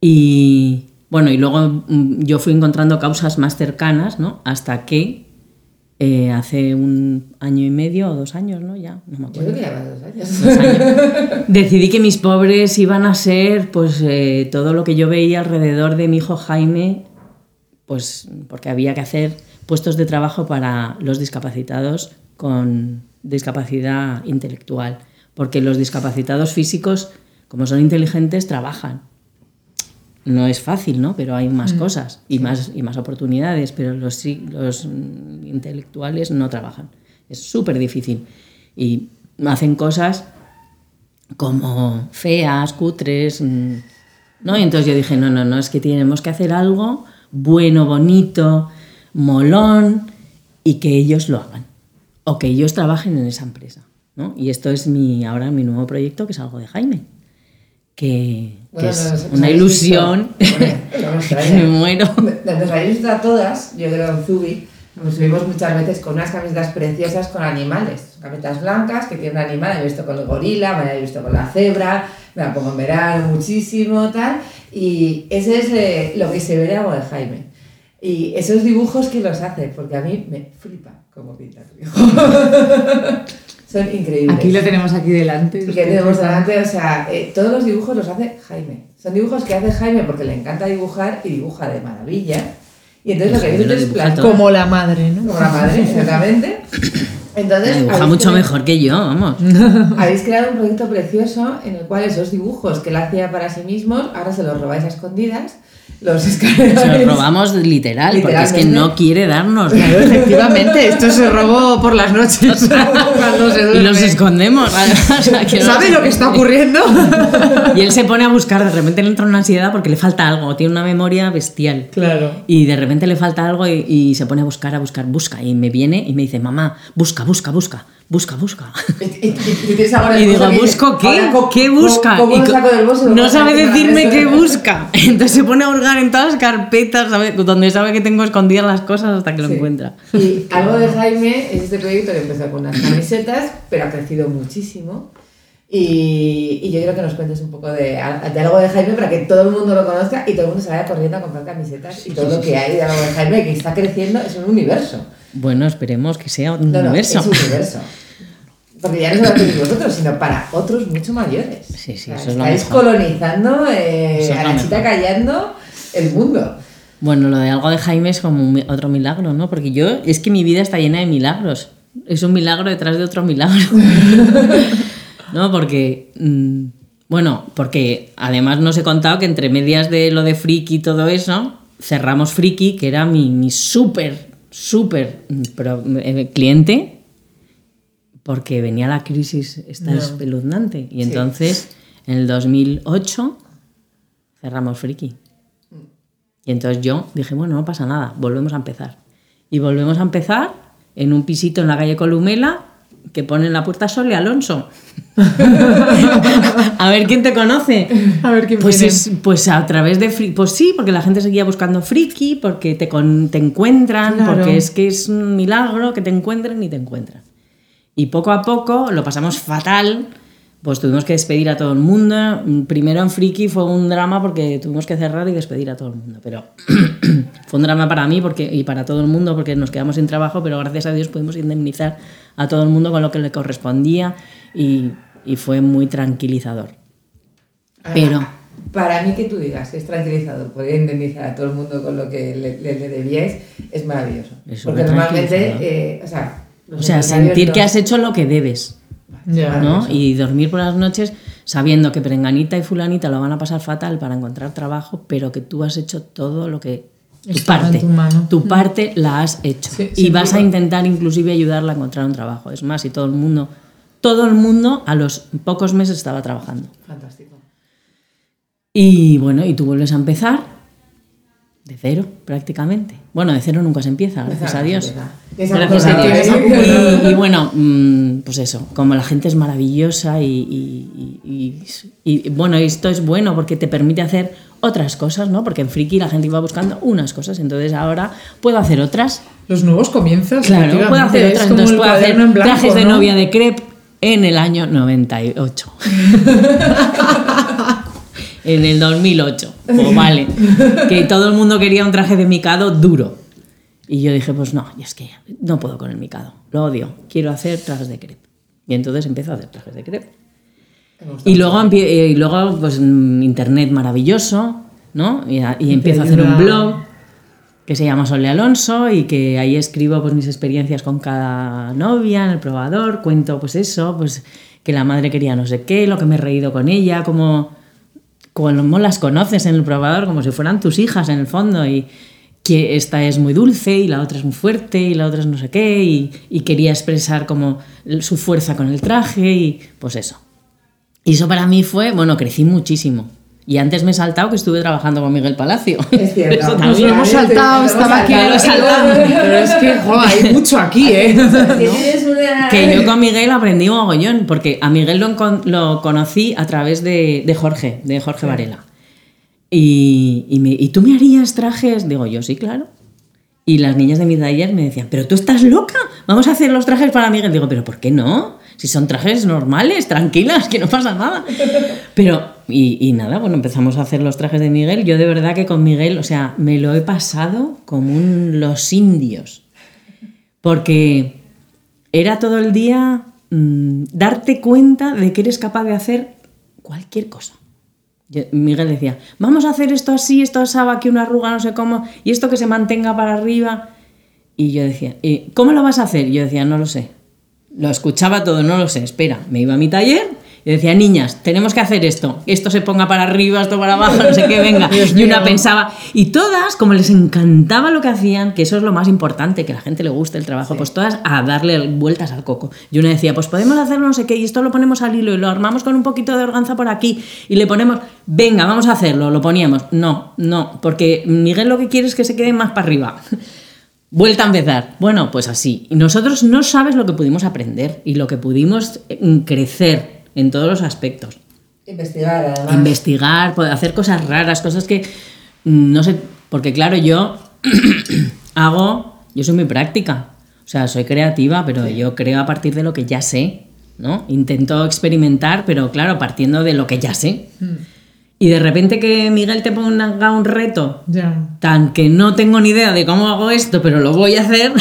Y bueno, y luego mm, yo fui encontrando causas más cercanas, ¿no? Hasta que eh, hace un año y medio o dos años, ¿no? Ya, no me Yo acuerdo. creo que dos años. dos años, decidí que mis pobres iban a ser pues eh, todo lo que yo veía alrededor de mi hijo Jaime, pues porque había que hacer puestos de trabajo para los discapacitados con discapacidad intelectual, porque los discapacitados físicos, como son inteligentes, trabajan. No es fácil, ¿no? Pero hay más cosas y más, y más oportunidades, pero los, los mm, intelectuales no trabajan. Es súper difícil. Y hacen cosas como feas, cutres, mm, ¿no? Y entonces yo dije, no, no, no, es que tenemos que hacer algo bueno, bonito, molón y que ellos lo hagan. O que ellos trabajen en esa empresa, ¿no? Y esto es mi, ahora mi nuevo proyecto, que es algo de Jaime. Que, que Bueno, es nos- una ilusión. Bueno, que me muero. Nos habéis visto a todas, yo creo en Zubi, nos subimos muchas veces con unas camisetas preciosas con animales. Camisetas blancas que tienen un animal, he visto con el gorila, me he visto con la cebra, me la pongo en verano muchísimo, tal. Y ese es eh, lo que se ve de de Jaime. Y esos dibujos que los hace, porque a mí me flipa cómo pinta tu hijo. Son increíbles. Aquí lo tenemos aquí delante. Y que tenemos delante, o sea, eh, todos los dibujos los hace Jaime. Son dibujos que hace Jaime porque le encanta dibujar y dibuja de maravilla. Y entonces lo que es plan-. Como la madre, ¿no? como la madre, exactamente. Entonces, dibuja habéis mucho creado- mejor que yo, vamos. Habéis creado un proyecto precioso en el cual esos dibujos que él hacía para sí mismos, ahora se los robáis a escondidas, los Se escaneáis. los robamos literal, porque es que no quiere darnos. Claro, efectivamente, esto se robó por las noches cuando se Y duerme. los escondemos. además, o sea, que no ¿Sabe lo que está ocurriendo? Y él se pone a buscar, de repente le entra una ansiedad porque le falta algo, tiene una memoria bestial. Claro. Y de repente le falta algo y, y se pone a buscar, a buscar, busca. Y me viene y me dice, mamá, busca, busca, busca, busca, busca. Y, y- y- ahora digo, ¿busco qué? ahora, ¿cómo- ¿Qué cómo- busca? cómo lo co- saco del bolso lo no sabe decirme qué busca. Entonces se pone a hurgar en todas las carpetas, ¿sabe? donde sabe que tengo escondidas las cosas hasta que lo Sí. encuentra. Y algo de Jaime es este proyecto que empezó con unas camisetas, pero ha crecido muchísimo. Y, y yo quiero que nos cuentes un poco de, de algo de Jaime para que todo el mundo lo conozca y todo el mundo se vaya corriendo a comprar camisetas y todo lo que hay de algo de Jaime que está creciendo es un universo. Bueno, esperemos que sea un No, no, universo. es un universo. Porque ya no solo para vosotros, sino para otros mucho mayores. Sí, sí, O sea, eso es lo Estáis mejor. colonizando eh, es a la chita callando el mundo. Bueno, lo de algo de Jaime es como un otro milagro, ¿no? Porque yo, es que mi vida está llena de milagros. Es un milagro detrás de otro milagro. ¿No? Porque, mm, Bueno, porque además nos he contado que entre medias de lo de Friki y todo eso, cerramos Friki, que era mi, mi súper, súper mm, eh, cliente, porque venía la crisis esta No. espeluznante. Y entonces, en el 2008, cerramos Friki. Y entonces yo dije, bueno, no pasa nada, volvemos a empezar. Y volvemos a empezar en un pisito en la calle Columela que pone en la puerta Sole Alonso. a ver quién te conoce. A ver quién Pues, es, pues a través de Friki. Pues sí, porque la gente seguía buscando friki, porque te, con- te encuentran, Claro. porque es que es un milagro que te encuentren y te encuentran. Y poco a poco lo pasamos fatal. Pues tuvimos que despedir a todo el mundo. Primero en Friki fue un drama porque tuvimos que cerrar y despedir a todo el mundo. Pero fue un drama para mí porque, y para todo el mundo porque nos quedamos sin trabajo, pero gracias a Dios pudimos indemnizar a todo el mundo con lo que le correspondía y, y fue muy tranquilizador. Pero Para mí que tú digas es tranquilizador poder indemnizar a todo el mundo con lo que le, le- le debíais es maravilloso. Es Porque normalmente, eh, o sea, o sentir que has hecho lo que debes. Ya. ¿no? Y dormir por las noches sabiendo que Prenganita y Fulanita lo van a pasar fatal para encontrar trabajo, pero que tú has hecho todo lo que... Tu Estaba parte, tu mano. tu parte la has hecho. Sí, y vas a intentar inclusive ayudarla a encontrar un trabajo. Es más, y todo el mundo, todo el mundo a los pocos meses estaba trabajando. Fantástico. Y bueno, y tú vuelves a empezar de cero, prácticamente. Bueno, de cero nunca se empieza, gracias a Dios. Gracias a Dios. Y, y bueno, mm, pues eso, como la gente es maravillosa y, y- y- y- y, bueno, esto es bueno porque te permite hacer otras cosas, ¿no? Porque en Friki la gente iba buscando unas cosas, entonces ahora puedo hacer otras. Los nuevos comienzos. Claro, puedo hacer otras, entonces puedo hacer cuaderno en blanco, trajes de ¿no? novia de crepe en el año 98. en el 2008. Pues vale. Que todo el mundo quería un traje de micado duro. Y yo dije, pues no, y es que no puedo con el micado. Lo odio. Quiero hacer trajes de crepe. Y entonces empiezo a hacer trajes de crepe. Y luego, eh, y luego pues internet maravilloso, ¿no? Y, a- y empiezo a hacer un blog que se llama Sole Alonso y que ahí escribo pues mis experiencias con cada novia en el probador, cuento pues eso, pues que la madre quería no sé qué, lo que me he reído con ella, como como las conoces en el probador, como si fueran tus hijas en el fondo y que esta es muy dulce y la otra es muy fuerte y la otra es no sé qué y, y quería expresar como su fuerza con el traje y pues eso. Y eso para mí fue, bueno, crecí muchísimo. Y antes me he saltado que estuve trabajando con Miguel Palacio. Es cierto. Eso Nos lo hemos saltado, estaba aquí, lo saltado. Pero es que, jo, hay mucho aquí, ¿eh? Tienes una- Que yo con Miguel aprendí un mogollón, porque a Miguel lo, lo conocí a través de, de Jorge, de Jorge Varela. Y, y, me- ¿y tú me harías trajes? Digo, yo sí, claro. Y las niñas de mi taller me decían, pero tú estás loca, vamos a hacer los trajes para Miguel. Digo, pero ¿por qué no? Si son trajes normales, tranquilas, que no pasa nada. Pero, y, nada, bueno, empezamos a hacer los trajes de Miguel. Yo de verdad que con Miguel, o sea, me lo he pasado como un los indios. Porque era todo el día mm, darte cuenta de que eres capaz de hacer cualquier cosa. Miguel decía, vamos a hacer esto así, esto asaba aquí una arruga, no sé cómo, y esto que se mantenga para arriba. Y yo decía, "¿Y ¿cómo lo vas a hacer? Y yo decía, no lo sé. Lo escuchaba todo, no lo sé, espera. Me iba a mi taller y decía, niñas, tenemos que hacer esto. Esto se ponga para arriba, esto para abajo, no sé qué, venga. Dios y una mío. pensaba, y todas, como les encantaba lo que hacían, que eso es lo más importante, que a la gente le guste el trabajo, pues todas a darle vueltas al coco. Y una decía, pues podemos hacer no sé qué, y esto lo ponemos al hilo y lo armamos con un poquito de organza por aquí y le ponemos, venga, vamos a hacerlo, lo poníamos. No, no, porque Miguel lo que quiere es que se quede más para arriba. Vuelta a empezar. Bueno, pues así. Nosotros no sabes lo que pudimos aprender y lo que pudimos eh, crecer en todos los aspectos. Investigar, además. Investigar, hacer cosas raras, cosas que mm, no sé, porque claro, yo hago, yo soy muy práctica, o sea, soy creativa, pero yo creo a partir de lo que ya sé, ¿no? Intento experimentar, pero claro, partiendo de lo que ya sé. Y de repente que Miguel te ponga un reto tan que no tengo ni idea de cómo hago esto, pero lo voy a hacer,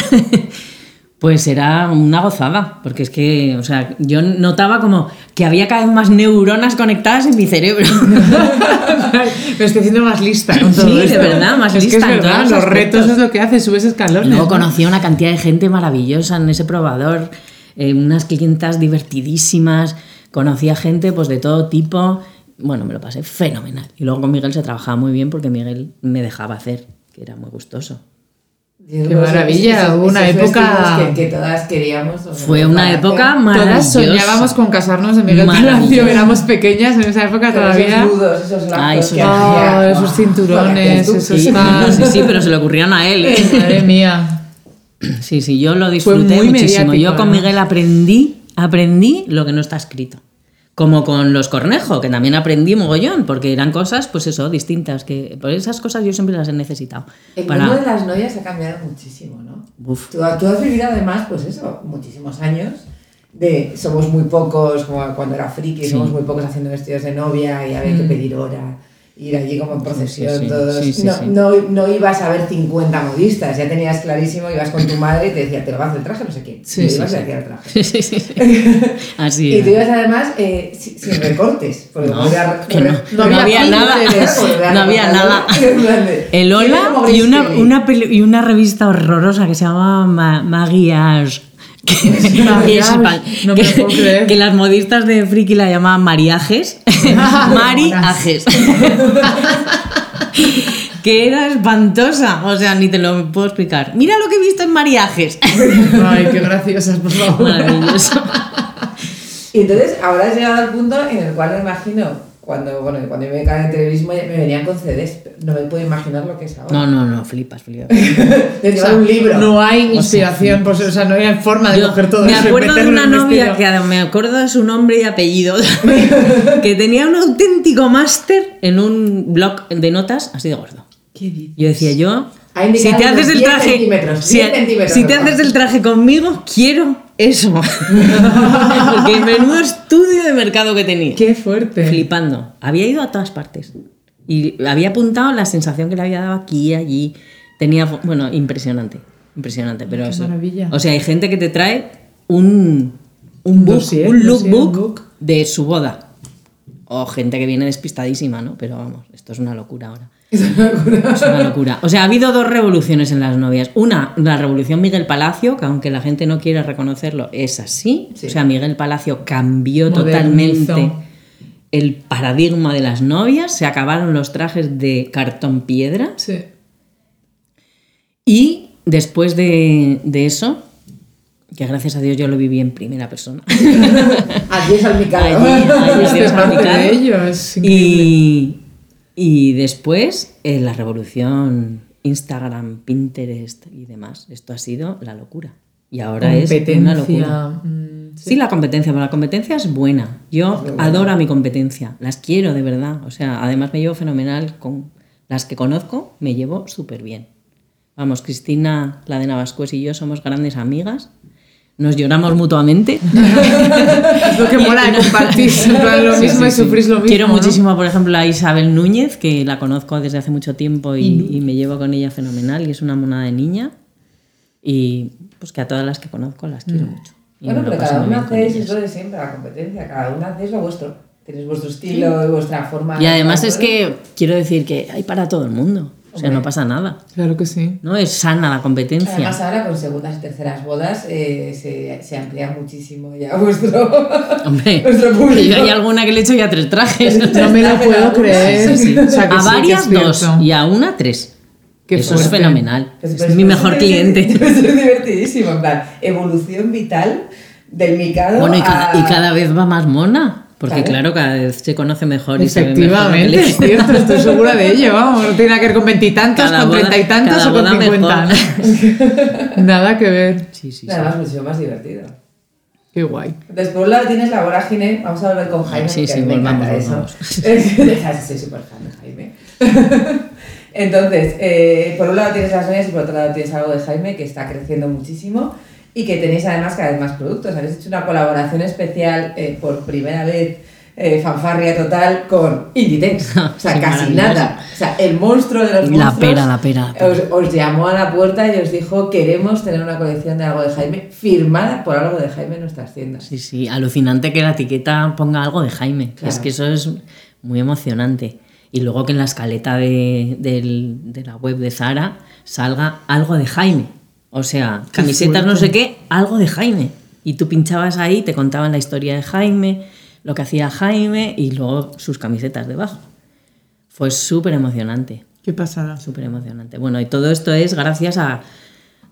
pues será una gozada, porque es que, o sea, yo notaba como que había cada vez más neuronas conectadas en mi cerebro. Me estoy haciendo más lista con todo Sí, de verdad, más es lista Que es verdad, los los retos es lo que hace, subes escalones. Luego ¿no? conocí a una cantidad de gente maravillosa en ese probador, eh, unas clientas divertidísimas, conocí a gente pues de todo tipo bueno, me lo pasé fenomenal. Y luego con Miguel se trabajaba muy bien porque Miguel me dejaba hacer, que era muy gustoso. Qué maravilla, hubo una época- que, que todas queríamos. o Fue una época maravillosa. Todas soñábamos con casarnos en Miguel. Palacio, éramos pequeñas en esa época Pero todavía. Esos nudos, esos esos- que Ah, esos Buah, cinturones, esos Sí, sí, sí, pero se le ocurrieron a él. ¿eh? Madre mía. Sí, sí, yo lo disfruté muchísimo. mediático, Yo con. Miguel aprendí, aprendí lo que no está escrito. Como con los Cornejo, que también aprendí mogollón, porque eran cosas, pues eso, distintas. que Por esas cosas yo siempre las he necesitado. El Para... mundo de las novias ha cambiado muchísimo, ¿no? Uf. Tú, tú has vivido además, pues eso, muchísimos años de somos muy pocos, como cuando era friki, Sí. somos muy pocos haciendo vestidos de novia y había que pedir hora, ir allí como en procesión, sí, todos. sí, sí, no, sí. No, no ibas a ver 50 modistas, ya tenías clarísimo, ibas con tu madre y te decía, te lo vas a hacer el traje, no sé quién. Sí, y sí, ibas sí. y hacía el traje. Sí, sí, sí. Así Y tú ibas además eh, sin, recortes. Porque No, a- que no. había volver a- nada. a No había nada. En plan de, El ¿quién Hola es como y Grace una, una, y una revista horrorosa que se llamaba Ma Que es espa- No me lo que- puedo creer. que las modistas de Friki la llamaban Mariajes. Mariajes. que era espantosa. O sea, ni te lo puedo explicar. Mira lo que he visto en Mariajes. Ay, qué graciosas, por favor. Maravilloso. Y entonces ahora has llegado al punto en el cual me imagino, cuando, bueno, cuando yo me dedicaba en televismo me venían con CDs, pero no me puedo imaginar lo que es ahora. No, no, no, flipas, flipas. De O sea, un libro. No hay inspiración, pues, o sea, no hay forma de Yo coger todo me eso y acuerdo de una novia que me acuerdo de su nombre y apellido que tenía un auténtico máster en un blog de notas así de gordo. ¿Qué dices? Yo decía yo, si te haces el 10 traje, centímetros, si, 10 centímetros si te haces el traje conmigo, quiero eso. Porque menudo estudio de mercado que tenía. Qué fuerte. Flipando. Había ido a todas partes. Y había apuntado la sensación que le había dado aquí y allí. Tenía, bueno, impresionante. Impresionante, pero Qué eso. maravilla. O sea, hay gente que te trae un, un book, Dossier, un lookbook de su boda. O gente que viene despistadísima, ¿no? Pero vamos, esto es una locura ahora. Es una locura. O sea, ha habido dos revoluciones en las novias. Una, la revolución Miguel Palacio, que aunque la gente no quiera reconocerlo, es así. Sí. O sea, Miguel Palacio cambió Modernizó. totalmente el paradigma de las novias. Se acabaron los trajes de cartón piedra. Sí. Y después de, de eso, que gracias a Dios yo lo viví en primera persona. Allí Es se que es parte salpicado. de ello, es increíble. y, y después, eh, la revolución Instagram, Pinterest y demás. Esto ha sido la locura. Y ahora es una locura. mm, Sí, la competencia, pero la competencia es buena. Yo adoro a mi competencia, las quiero de verdad. O sea, además me llevo fenomenal con las que conozco, me llevo súper bien. Vamos, Cristina, la de Navascués y yo somos grandes amigas. Nos lloramos mutuamente. Es lo que mola plan, lo Sí, mismo sí, y sí. sufrís lo mismo. Quiero ¿no? muchísimo, por ejemplo, a Isabel Núñez, que la conozco desde hace mucho tiempo y, y me llevo con ella fenomenal y es una monada de niña. Y pues que a todas las que conozco las quiero mucho. Y Bueno, pero cada con hacéis lo de siempre, la competencia. Cada uno hacéis lo vuestro. Tenéis vuestro estilo y vuestra forma. Y además de es que quiero decir que hay para todo el mundo. O sea, Hombre. no pasa nada. Claro que sí. No es sana la competencia. Además ahora con segundas y terceras bodas eh, se, se amplía muchísimo ya vuestro, Hombre, vuestro público. que yo hay alguna que le he hecho ya tres trajes. No me lo puedo creer. Sí, sí. O sea, que a sí, varias dos y a una tres. Qué Eso es fenomenal. Pues- es pues- mi pues mejor cliente. Es divertidísimo, en plan, evolución vital del micado Bueno, y cada, a- y cada vez va más mona. Porque Claro. claro, cada vez se conoce mejor y se ve mejor. Efectivamente, es cierto, estoy segura de ello, vamos, no tiene nada que ver con veintitantos, con treinta y tantos o con cincuenta. Nada que ver. Sí, sí, sí. Además, muchísimo más divertido. Qué guay. Entonces, por un lado tienes la vorágine, vamos a volver con Jaime, Sí, sí, me volvamos, encanta volvamos. eso. Soy súper fan de Jaime. Entonces, eh, por un lado tienes las novias y por otro lado tienes algo de Jaime que está creciendo muchísimo y que tenéis además cada vez más productos. Habéis hecho una colaboración especial eh, por primera vez, eh, fanfarria total, con Inditex. O sea, Sí, casi nada. O sea, el monstruo de los La monstruos pera, la pera, la pera. Os, os llamó a la puerta y os dijo queremos tener una colección de algo de Jaime firmada por algo de Jaime en nuestras tiendas. Sí, sí, alucinante que la etiqueta ponga algo de Jaime. Claro. Es que eso es muy emocionante. Y luego que en la escaleta de, del- de la web de Zara salga algo de Jaime. O sea, camisetas no sé qué, algo de Jaime. Y tú pinchabas ahí, te contaban la historia de Jaime, lo que hacía Jaime y luego sus camisetas debajo. Fue súper emocionante, Qué pasada. súper emocionante. Bueno, y todo esto es gracias a...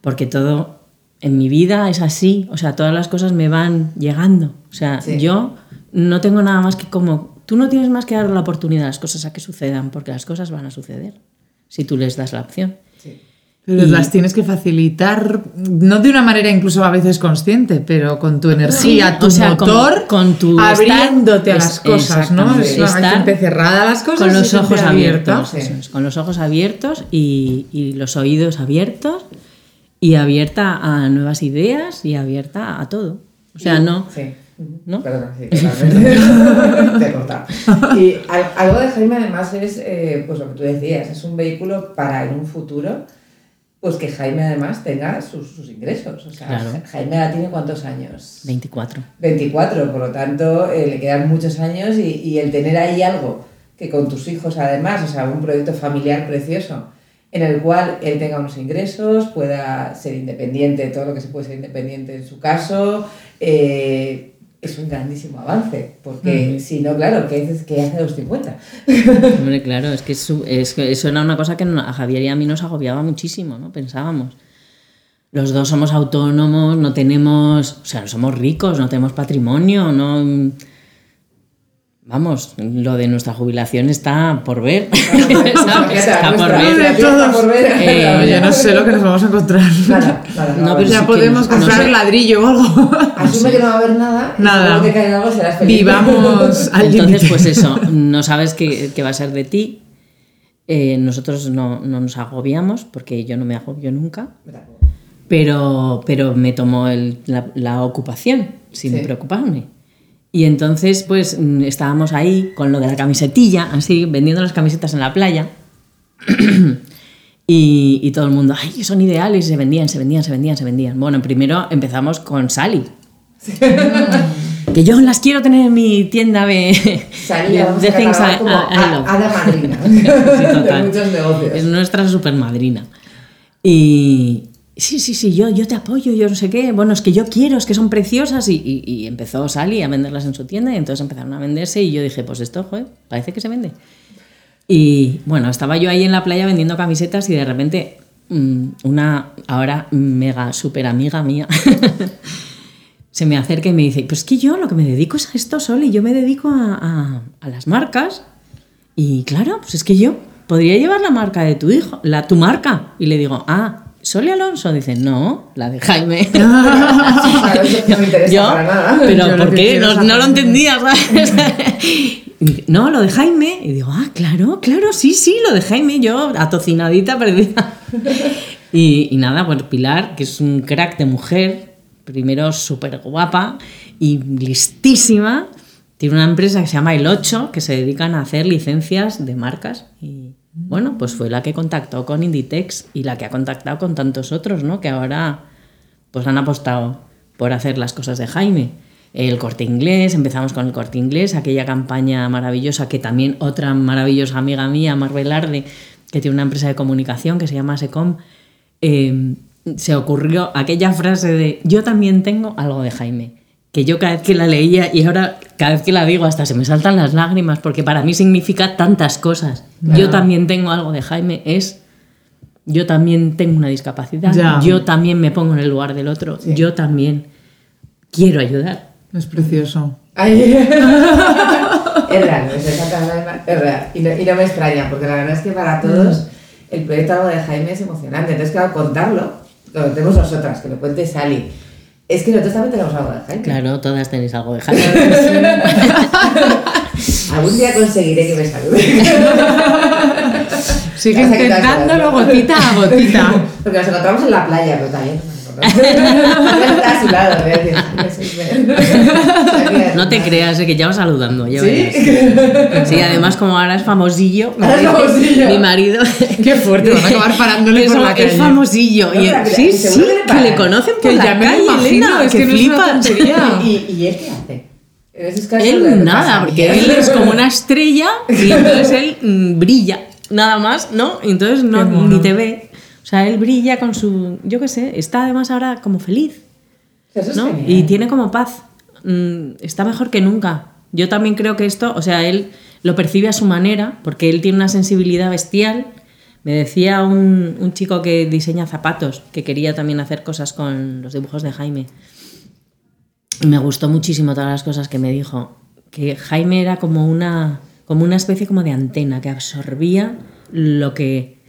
porque todo en mi vida es así, o sea, todas las cosas me van llegando. O sea, Sí. yo no tengo nada más que como... Tú no tienes más que dar la oportunidad a las cosas a que sucedan, porque las cosas van a suceder, si tú les das la opción. Pero Y- las tienes que facilitar, no de una manera incluso a veces consciente, pero con tu energía, Sí, tu o sea, con- motor, con tu abriéndote a estar- las cosas, ¿no? Es gente cerrada a las cosas con los ojos abiertos, es, con los ojos abiertos y, y los oídos abiertos y abierta a nuevas ideas y abierta a todo. O sea, no, Sí. ¿no? Perdona, sí. Te he cortado. Y al- algo de Jaime además es, eh, pues lo que tú decías, es un vehículo para en un futuro, pues que Jaime además tenga sus, sus ingresos. O sea, Claro. Jaime ahora tiene cuántos años? 24. 24, por lo tanto eh, le quedan muchos años y, y el tener ahí algo que con tus hijos además, o sea, un proyecto familiar precioso en el cual él tenga unos ingresos, pueda ser independiente, todo lo que se puede ser independiente en su caso, eh, es un grandísimo avance, porque si no, claro, ¿qué haces que hace a los 50? Hombre, claro, es que, su- es que eso era una cosa que a Javier y a mí nos agobiaba muchísimo, ¿no? Pensábamos. Los dos somos autónomos, no tenemos, o sea, no somos ricos, no tenemos patrimonio, no... Vamos, lo de nuestra jubilación está por ver. está por ver. nuestra vida está por ver. Eh, Yo no sé lo que nos vamos a encontrar. Nada, nada, No, nada. pero ya sí que podemos no- comprar sé. ladrillo o algo. Asume que no va a haber nada, y Nada. que caiga algo serás feliz. Vivamos al Entonces, pues eso, no sabes qué, qué va a ser de ti. Eh, nosotros no, no nos agobiamos, porque yo no me agobio nunca. pero, pero me tomó el- la, la ocupación sin Sí. preocuparme. Y entonces, pues mm, estábamos ahí con lo de la camisetilla, así, vendiendo las camisetas en la playa. y, y todo el mundo, ay, son ideales, y se vendían, se vendían, se vendían, se vendían. Bueno, primero empezamos con Sally. que yo las quiero tener en mi tienda de, Sally la de a things I- como I- I a- hada madrina Sí, total. de muchos negocios. Es nuestra super madrina. Y sí, sí, sí, yo, yo te apoyo, yo no sé qué. Bueno, es que yo quiero, es que son preciosas. Y, y- y empezó Sally a venderlas en su tienda y entonces empezaron a venderse y yo dije, pues esto, joder, parece que se vende. Y bueno, estaba yo ahí en la playa vendiendo camisetas y de repente mm, una ahora mega super amiga mía se me acerca y me dice, pues es que yo lo que me dedico es a esto, Sol, y yo me dedico a, a- a las marcas. Y claro, pues es que yo podría llevar la marca de tu hijo, la tu marca. Y le digo, ah, Sol y Alonso. Dice, no, la de Jaime. Claro, eso no me interesa Yo, para nada. Pero Yo ¿por qué? No, no lo entendía, No, lo de Jaime. Y digo, ah, claro, claro, sí, sí, lo de Jaime. Yo, atocinadita, perdida. Y, y nada, pues Pilar, que es un crack de mujer, primero súper guapa y listísima, tiene una empresa que se llama El 8, que se dedican a hacer licencias de marcas. Y bueno, pues fue la que contactó con Inditex y la que ha contactado con tantos otros, ¿no? Que ahora pues han apostado por hacer las cosas de Jaime. El corte inglés, empezamos con el corte inglés, aquella campaña maravillosa que también otra maravillosa amiga mía, Marvel Arde, que tiene una empresa de comunicación que se llama Secom, eh, se ocurrió aquella frase de yo también tengo algo de Jaime, que yo cada vez que la leía y ahora cada vez que la digo hasta se me saltan las lágrimas porque para mí significa tantas cosas. Yo también tengo algo de Jaime es yo también tengo una discapacidad, Ya. yo también me pongo en el lugar del otro, yo también quiero ayudar. Es precioso. Ay. es real, es real. Y no, y no me extraña, porque la verdad es que para todos el proyecto Algo de Jaime es emocionante. Entonces, claro, contarlo, lo tenemos nosotras, que lo cuente Sally. Es que nosotros también tenemos algo de Jaime. Claro, todas tenéis algo de Jaime. Algún día conseguiré que me salude. Sigue intentándolo gotita a gotita. Porque nos encontramos en la playa, pero también Está a su lado, voy a decir, "Me soy- No te creas, eh, que ya vas saludando. ya ¿Sí? verás. Sí, además como ahora es famosillo, Ahora es famosillo. mi marido. Qué fuerte, van a acabar parándole por la calle. Es famosillo. No, y, sí, sí, que le conocen por Que la ya me calle, imagino, Elena, es que, que no es. ¿Y, ¿Y él qué hace? En esos casos, ¿qué Él nada, porque él es como una estrella y entonces él mm, brilla, nada más, ¿no? Entonces no, ni te ve. O sea, él brilla con su, yo qué sé, está además ahora como feliz, Eso es ¿no? Y tiene como paz. Mm, está mejor que nunca. Yo también creo que esto, o sea, él lo percibe a su manera, porque él tiene una sensibilidad bestial. Me decía un, un chico que diseña zapatos, que quería también hacer cosas con los dibujos de Jaime. Y me gustó muchísimo todas las cosas que me dijo. Que Jaime era como una, como una especie como de antena que absorbía lo que,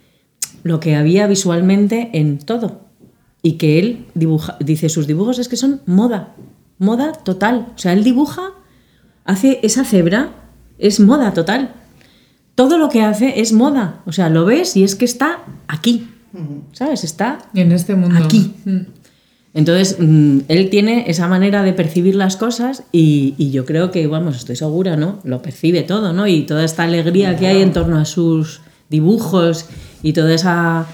lo que había visualmente en todo. Y que él dibuja, dice, sus dibujos es que son moda, moda total. O sea, él dibuja, hace esa cebra, es moda total. Todo lo que hace es moda. O sea, lo ves y es que está aquí. ¿Sabes? Está En este mundo. Aquí. Mm. entonces, mm, él tiene esa manera de percibir las cosas y, y yo creo que, vamos, estoy segura, ¿no? Lo percibe todo, ¿no? Y toda esta alegría que hay en torno a sus dibujos y toda esa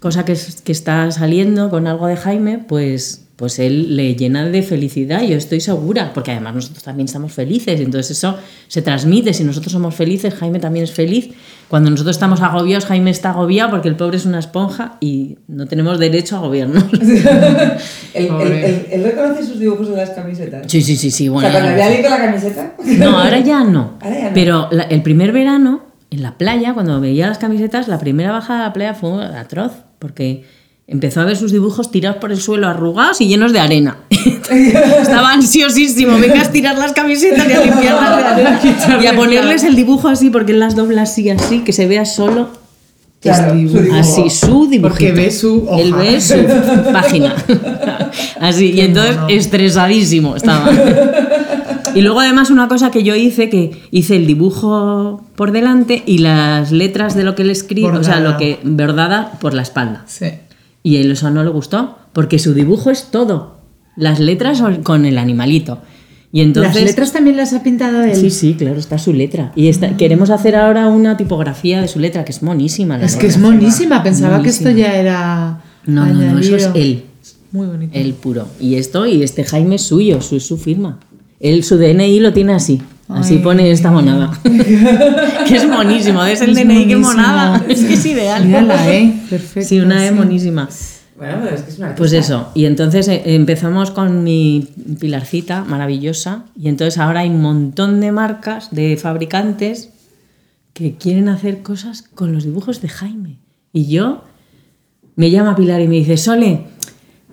cosa que, es- que está saliendo con algo de Jaime, pues, pues él le llena de felicidad, yo estoy segura, porque además nosotros también estamos felices, entonces eso se transmite, si nosotros somos felices, Jaime también es feliz. Cuando nosotros estamos agobiados, Jaime está agobiado porque el pobre es una esponja y no tenemos derecho a agobiarnos. ¿Él, él, Pobre. él- él reconoce sus dibujos en las camisetas? Sí, sí, sí, sí, o bueno. sea, cuando ya había con la camiseta. No, ahora ya no. Ahora ya no. Pero la- el primer verano, en la playa, cuando veía las camisetas, la primera bajada a la playa fue atroz, porque empezó a ver sus dibujos tirados por el suelo, arrugados y llenos de arena. Estaba ansiosísimo, venga a estirar las camisetas y a limpiarlas de arena. Y a ponerles el dibujo así, porque él las dobla así, así, que se vea solo Claro, este su dibujo. Así, su dibujito. Porque ve su hoja. Él ve su página. Así, y entonces estresadísimo estaba. Y luego además una cosa que yo hice, que hice el dibujo por delante y las letras de lo que él escribe, o sea, lo que bordada por la espalda. Sí. Y él eso no le gustó, porque su dibujo es todo. Las letras con el animalito. Y entonces... Las letras también las ha pintado él. Sí, sí, claro, está su letra. Y está- queremos hacer ahora una tipografía de su letra, que es monísima. la Es que es monísima. Pensaba que esto ya era. No, no, no, eso es él. Muy bonito. El puro. Y esto, y este Jaime es suyo, su, es su firma. Él su DNI lo tiene así. Así Ay. pone esta monada. que es monísimo. Es el Es DNI, qué monada. Es que es ideal. Mira la E, perfecto. Sí, una E sí. monísima. Bueno, pero es que es una Pues eso, y entonces eh, empezamos con mi pilarcita maravillosa, y entonces ahora hay un montón de marcas, de fabricantes, que quieren hacer cosas con los dibujos de Jaime. Y yo, me llama Pilar y me dice, Sole,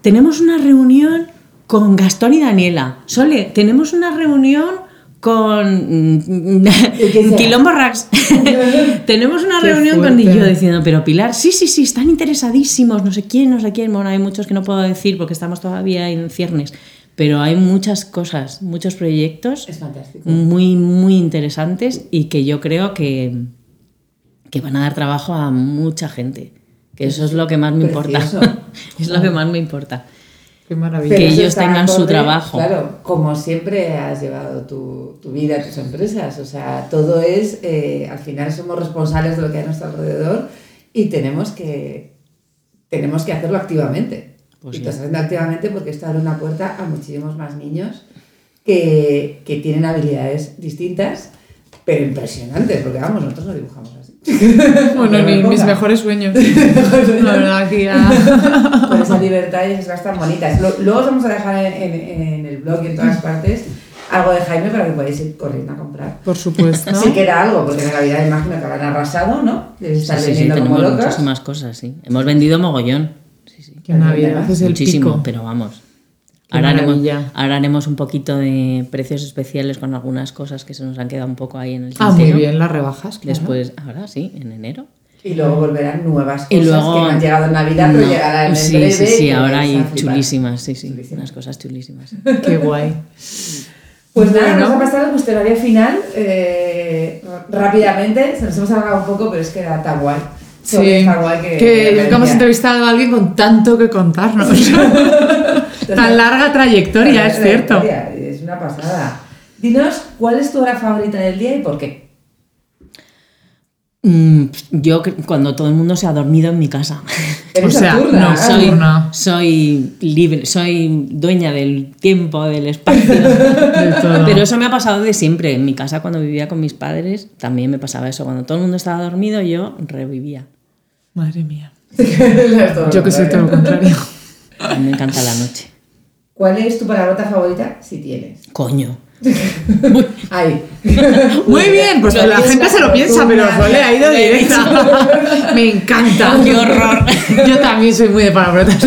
tenemos una reunión con Gastón y Daniela. Sole, tenemos una reunión con mm? Quilombo Rax. tenemos una Qué reunión con y yo diciendo, pero Pilar, sí, sí, sí, están interesadísimos, no sé quién, no sé quién. Bueno, hay muchos que no puedo decir porque estamos todavía en ciernes, pero hay muchas cosas, muchos proyectos Es fantástico. muy, muy interesantes y que yo creo que, que van a dar trabajo a mucha gente. Que eso es lo que más me Precioso. importa. es lo que más me importa. Qué maravilla. que ellos tengan su trabajo. Claro, como siempre has llevado tu, tu vida, tus empresas. O sea, todo es, eh, al final somos responsables de lo que hay a nuestro alrededor y tenemos que, tenemos que hacerlo activamente. Pues y sí. lo estás haciendo activamente porque esto abre una puerta a muchísimos más niños que, que tienen habilidades distintas, pero impresionantes, porque vamos, nosotros no dibujamos. Bueno, Pero ni mis mejores sueños. La verdad, aquí ya. con esa libertad y esas cosas tan bonitas. Lo- luego os vamos a dejar en, en- en el blog y en todas partes algo de Jaime para que podáis ir corriendo a comprar. Por supuesto. Si queda algo, porque en Navidad imagino que habrán arrasado, ¿no? Debéis Sí, estar sí, sí, vendiendo como tenemos locas. muchísimas cosas, sí. Hemos vendido mogollón. Sí, sí. Que Navidad es el Muchísimo, pico. pero vamos. Ahora haremos, ahora haremos un poquito de precios especiales con algunas cosas que se nos han quedado un poco ahí en el Ah, muy bien, las rebajas. claro. Después, ahora sí, en enero. Y luego volverán nuevas cosas Y luego. que no han llegado en Navidad, pero No, llegarán en sí, breve. Sí, sí, ahora hay chulísimas, sí, sí. Chulísimas. Unas cosas chulísimas. Qué guay. Pues nada, Bueno. vamos a pasar al cuestionario final eh, rápidamente. Se nos hemos alargado un poco, pero es que era tan guay. Sí, Sobre tan guay que. que que nunca hemos entrevistado a alguien con tanto que contarnos. Tan larga trayectoria, es cierto. Es una pasada. Dinos, ¿cuál es tu hora favorita del día y por qué? Mm, yo cuando todo el mundo se ha dormido en mi casa. O sea, soy- soy libre, soy dueña del tiempo, del espacio. De todo. Pero eso me ha pasado de siempre. En mi casa, cuando vivía con mis padres, también me pasaba eso. Cuando todo el mundo estaba dormido, yo revivía. Madre mía. Yo que soy todo lo contrario. A mí me encanta la noche. ¿Cuál es tu palabrota favorita? Si tienes. Coño. Ahí. Muy bien, pues la gente se lo piensa, pero Sole ha ido de- directa. Me encanta. ¡Qué horror! Yo también soy muy de palabrotas.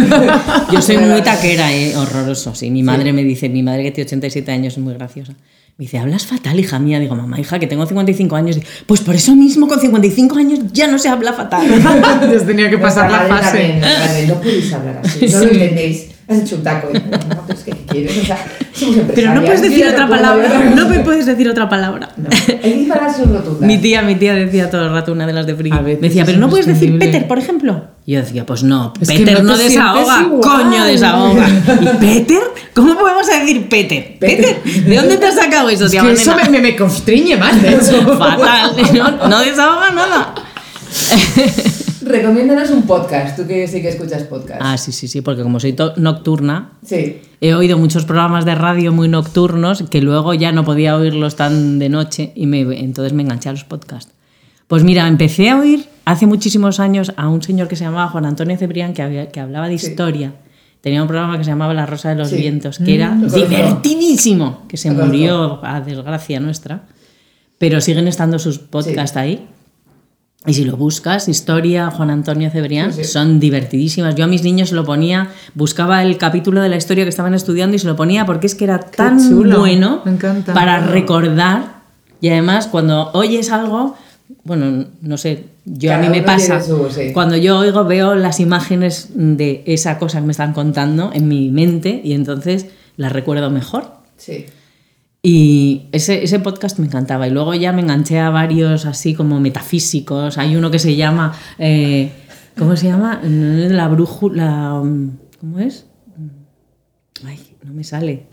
Yo soy muy taquera, eh, horroroso. Sí, mi madre me dice, mi madre que tiene 87 años es muy graciosa. Me dice, hablas fatal, hija mía. Digo, mamá, hija, que tengo 55 años. Pues por eso mismo, con 55 años ya no se habla fatal. Entonces tenía que pasar la fase. no podéis hablar así, no lo entendéis. Has hecho un taco. y, No, pero es que ¿qué quieres? O sea, somos Pero no puedes decir otra palabra. No me puedes decir otra palabra. No, hay rotundas. Mi tía, mi tía decía todo el rato, una de las de veces Me decía, pero no puedes decir. Peter, por ejemplo. Y yo decía, pues no, Es Peter no desahoga, coño desahoga. ¿Y Peter? ¿Cómo podemos decir Peter? ¿Peter? ¿De dónde te has sacado eso, Es tía que eso me, me, me constriñe más, de hecho. Fatal, no, no desahoga nada. Recomiéndanos un podcast, tú que sí que escuchas podcast. Ah, sí, sí, sí, porque como soy nocturna, Sí. he oído muchos programas de radio muy nocturnos que luego ya no podía oírlos tan de noche y me, entonces me enganché a los podcasts. Pues mira, empecé a oír hace muchísimos años a un señor que se llamaba Juan Antonio Cebrián que, había- que hablaba de Sí. historia. Tenía un programa que se llamaba La Rosa de los Sí. Vientos, que era lo conozco. divertidísimo, que se murió a desgracia nuestra, pero siguen estando sus podcasts ahí. Y si lo buscas, Historia, Juan Antonio Cebrián, Sí, sí. son divertidísimas. Yo a mis niños se lo ponía, buscaba el capítulo de la historia que estaban estudiando y se lo ponía porque es que era tan chulo, bueno para recordar. Y además, cuando oyes algo, bueno, no sé, yo Cada a mí me pasa, su- sí. cuando yo oigo, veo las imágenes de esa cosa que me están contando en mi mente y entonces las recuerdo mejor. Sí. Y ese, ese podcast me encantaba. Y luego ya me enganché a varios así como metafísicos. Hay uno que se llama. eh, ¿Cómo se llama? La brújula. ¿Cómo es? Ay, no me sale.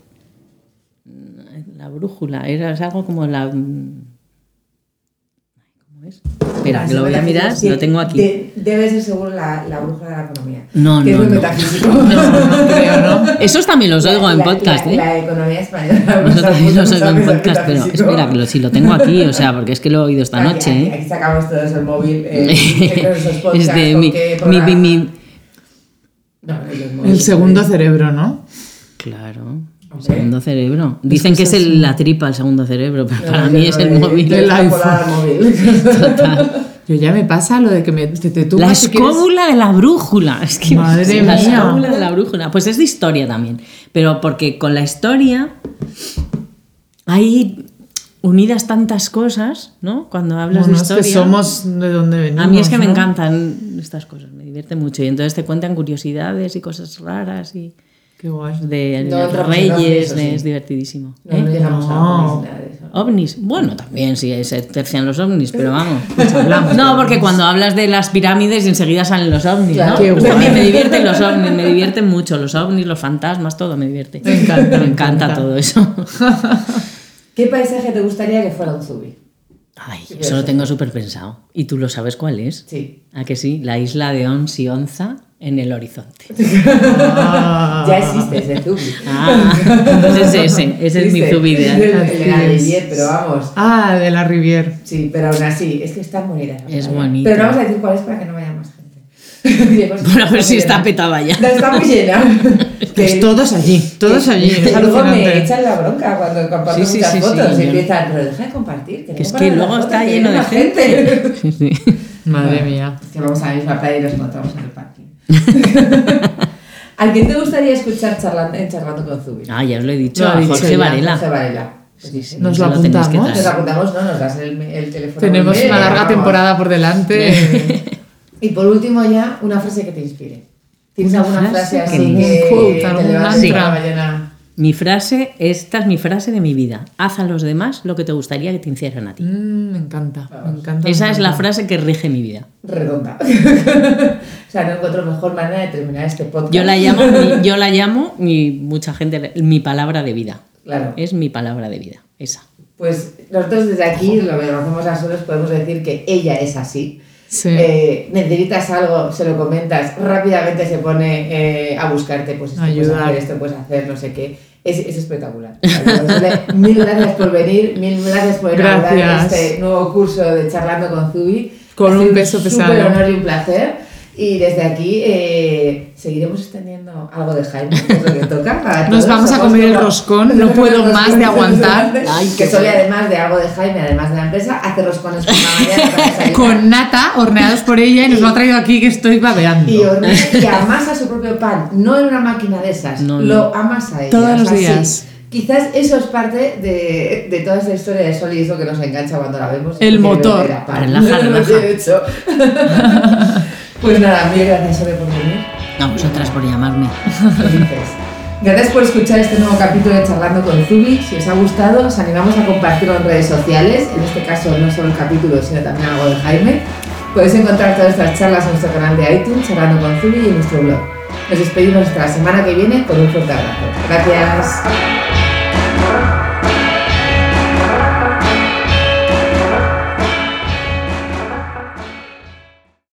La brújula. Era algo como la. ¿Cómo es? Espera, que lo voy a mirar. Sí, Lo tengo aquí. de- debe ser seguro la, la brújula de la economía. No, que no, es muy no. metafísico. No creo, ¿no? Esos también los oigo en La- podcast, la, ¿eh? La economía española. Eso también los oigo en podcast, pero espera, que lo, si lo tengo aquí, o sea, porque es que lo he oído esta Aquí- noche, Aquí, ¿eh? aquí sacamos todos el móvil. Eh, nuestros podcasts, es de mi, qué mi, programa. mi- mi- No, no, el móvil. El segundo cerebro, ¿no? Claro, Hombre. segundo cerebro. Dicen que es el- la tripa el segundo cerebro, pero para mí es el móvil. El móvil. Yo ya me pasa lo de que me, te, te La escóbula de la brújula. Es que Madre sí, la mía. escóbula de la brújula. Pues es de historia también. Pero porque con la historia hay unidas tantas cosas, ¿no? Cuando hablas Bueno, de es historia. que somos de donde venimos. A mí es que me encantan estas cosas, me divierte mucho. Y entonces te cuentan curiosidades y cosas raras y Qué guay. de No los reyes, sí. es divertidísimo. No, ¿eh? no llegamos a ovnis, nada de eso. ¿Ovnis? Bueno, también sí, se tercian los ovnis, pero vamos. No, porque cuando hablas de las pirámides enseguida salen los ovnis, Claro. ¿no? También me divierten los ovnis, me divierten mucho. Los ovnis, los fantasmas, todo me divierte. Me encanta, me encanta. todo eso. ¿Qué paisaje te gustaría que fuera un zubi? Ay, eso lo tengo súper pensado. ¿Y tú lo sabes cuál es? Sí. ¿A que sí? La isla de Ons y Onza en el horizonte. Ah. Ya existe ese zubi. Ah, pues ese, ese, ese es mi zubi el de la. Riviera, pero vamos. Ah, de la Riviera. Sí, pero aún así, es que está bonita. Es bonita. Pero no vamos a decir cuál es para que no vaya más gente. Bueno, a ver si está petada ya. No, está muy llena. Pues todos allí, todos allí. Que luego me echan la bronca cuando comparto Sí, sí, muchas sí, sí, fotos. y empiezan, pero deja de compartir. Que es que luego está lleno de gente. Sí, sí. Madre mía. Es que vamos a la misma playa y nos encontramos en el parking. ¿A quién te gustaría escuchar charlando, en charlando con Zubi? Ah, ya os lo he dicho, Lo a Jorge Varela. José Varela. Sí, sí. Nos lo que apuntamos. Nos apuntamos, ¿no? Nos das el, el teléfono. Tenemos una larga vamos. temporada por delante. Y por último ya, una frase que te inspire. ¿Tienes Una alguna frase frase, que así que Un quote, te algún levantes mañana? Mi frase, esta es mi frase de mi vida. Haz a los demás lo que te gustaría que te hicieran a ti. Mm, me encanta, me encanta. Esa me es la frase que rige mi vida. redonda. o sea, no encuentro mejor manera de terminar este podcast. Yo la llamo, mi- yo la llamo, y mucha gente, mi palabra de vida. Claro. Es mi palabra de vida, esa. Pues nosotros desde aquí, lo que conocemos a solos, podemos decir que ella es así. Sí. Eh, necesitas algo, se lo comentas, rápidamente se pone eh, a buscarte, pues esto puedes Ayudar. hacer, esto puedes hacer, no sé qué. Es, es espectacular. Mil gracias por venir, mil gracias por Gracias. este nuevo curso de Charlando con Zubi. Con Ha un peso súper pesado. honor y un placer. Y desde aquí eh, seguiremos extendiendo algo de Jaime, que es lo que toca. para Nos vamos a comer el roscón, no puedo más de aguantar. Ay, que bueno. además de algo de Jaime, además de la empresa, hace roscones por la mañana. Con nata, horneados por ella, y nos lo ha traído aquí que estoy babeando. Y hornea y amasa su propio pan, no en una máquina de esas, No, no. lo amasa ella. Todos los días. Quizás eso es parte de, de toda esta historia de Sol y es lo que nos engancha cuando la vemos. El motor. Relaja, relaja. Pues nada, mil gracias Sole por venir. A vosotras por llamarme. Felices. Gracias por escuchar este nuevo capítulo de Charlando con Zubi. Si os ha gustado, os animamos a compartirlo en redes sociales. En este caso, no solo el capítulo, sino también algo de Jaime. Podéis encontrar todas estas charlas en nuestro canal de iTunes, Charlando con Zubi y en nuestro blog. Nos despedimos hasta la semana que viene con un fuerte abrazo. Gracias.